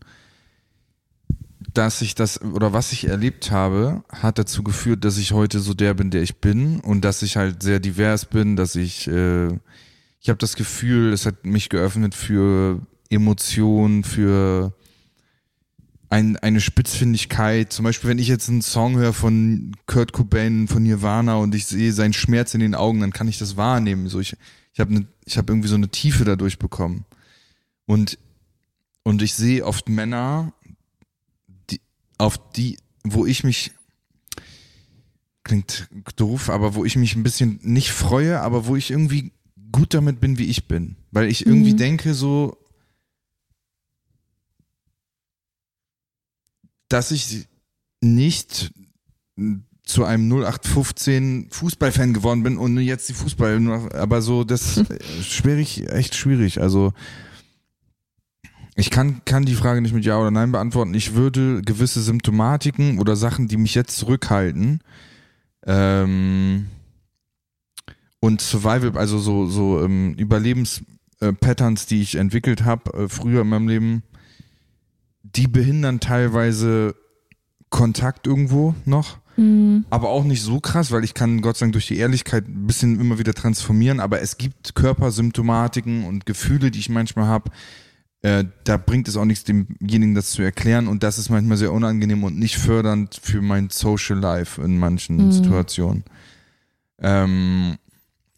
Dass ich das, oder was ich erlebt habe, hat dazu geführt, dass ich heute so der bin, der ich bin und dass ich halt sehr divers bin, dass ich, äh, ich habe das Gefühl, es hat mich geöffnet für Emotionen, für ein, eine Spitzfindigkeit. Zum Beispiel, wenn ich jetzt einen Song höre von Kurt Cobain, von Nirvana und ich sehe seinen Schmerz in den Augen, dann kann ich das wahrnehmen. So, ich, ich habe ne, ich hab irgendwie so eine Tiefe dadurch bekommen. Und, und ich sehe oft Männer, die, auf die, wo ich mich, klingt doof, aber wo ich mich ein bisschen nicht freue, aber wo ich irgendwie gut damit bin, wie ich bin. Weil ich irgendwie mhm. denke, so, dass ich nicht zu einem 0815 Fußballfan geworden bin und jetzt die Fußball, aber so, das schwierig, echt schwierig. Also, ich kann, kann die Frage nicht mit Ja oder Nein beantworten. Ich würde gewisse Symptomatiken oder Sachen, die mich jetzt zurückhalten, ähm, und Survival, also so, so ähm, Überlebenspatterns, die ich entwickelt habe, äh, früher in meinem Leben, die behindern teilweise Kontakt irgendwo noch. Mhm. Aber auch nicht so krass, weil ich kann Gott sei Dank durch die Ehrlichkeit ein bisschen immer wieder transformieren. Aber es gibt Körpersymptomatiken und Gefühle, die ich manchmal habe. Äh, da bringt es auch nichts, demjenigen das zu erklären. Und das ist manchmal sehr unangenehm und nicht fördernd für mein Social Life in manchen Mhm. Situationen. Ähm,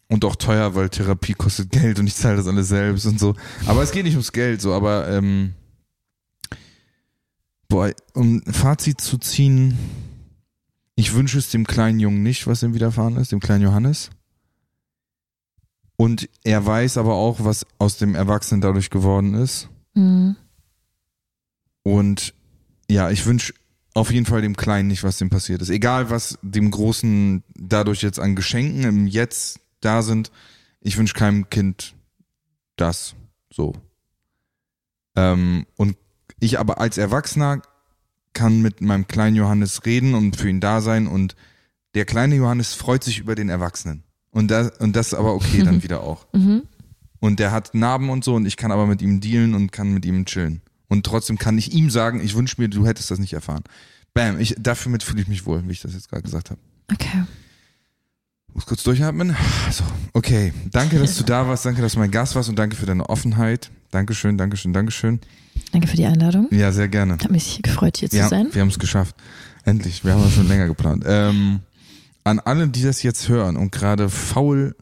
und auch teuer, weil Therapie kostet Geld und ich zahle das alles selbst und so. Aber es geht nicht ums Geld, so, aber ähm, boah, um ein Fazit zu ziehen, ich wünsche es dem kleinen Jungen nicht, was ihm widerfahren ist, dem kleinen Johannes. Und er weiß aber auch, was aus dem Erwachsenen dadurch geworden ist. Mhm. Und ja, ich wünsche auf jeden Fall dem Kleinen nicht, was dem passiert ist. Egal, was dem Großen dadurch jetzt an Geschenken im Jetzt da sind. Ich wünsche keinem Kind das so. Ähm, und ich aber als Erwachsener kann mit meinem kleinen Johannes reden und für ihn da sein und der kleine Johannes freut sich über den Erwachsenen. Und das, und das ist aber okay dann wieder auch. Mhm. Und der hat Narben und so und ich kann aber mit ihm dealen und kann mit ihm chillen. Und trotzdem kann ich ihm sagen, ich wünsche mir, du hättest das nicht erfahren. Bam, ich, dafür mit fühle ich mich wohl, wie ich das jetzt gerade gesagt habe. Okay. Muss kurz durchatmen. So, okay. Danke, dass du da warst. Danke, dass du mein Gast warst und danke für deine Offenheit. Dankeschön, Dankeschön, Dankeschön. Danke für die Einladung. Ja, sehr gerne. Hat mich gefreut, hier zu Ja, sein. wir haben es geschafft. Endlich. Wir haben das schon länger geplant. Ähm, an alle, die das jetzt hören und gerade faul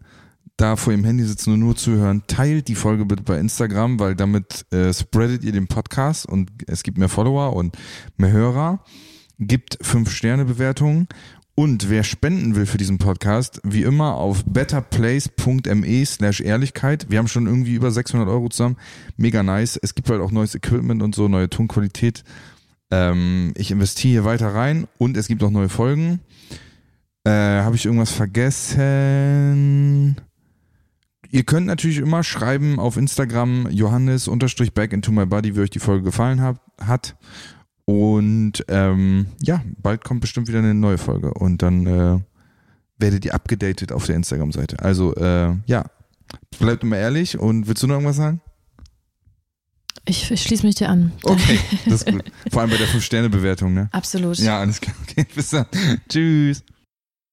da vor ihrem Handy sitzen und nur zuhören, teilt die Folge bitte bei Instagram, weil damit äh, spreadet ihr den Podcast und es gibt mehr Follower und mehr Hörer. Gibt fünf Sterne Bewertungen und wer spenden will für diesen Podcast, wie immer auf betterplace.me slash Ehrlichkeit. Wir haben schon irgendwie über 600 Euro zusammen. Mega nice. Es gibt halt auch neues Equipment und so, neue Tonqualität. Ähm, ich investiere hier weiter rein und es gibt auch neue Folgen. Äh, Habe ich irgendwas vergessen? Ihr könnt natürlich immer schreiben auf Instagram Johannes-back into my body, wie euch die Folge gefallen hat. Und ähm, ja, bald kommt bestimmt wieder eine neue Folge und dann äh, werdet ihr abgedatet auf der Instagram-Seite. Also äh, ja, bleibt immer ehrlich und willst du noch irgendwas sagen? Ich, ich schließe mich dir an. Okay, das ist gut. Vor allem bei der 5-Sterne-Bewertung, ne? Absolut. Ja, alles klar. Okay, bis dann. Tschüss.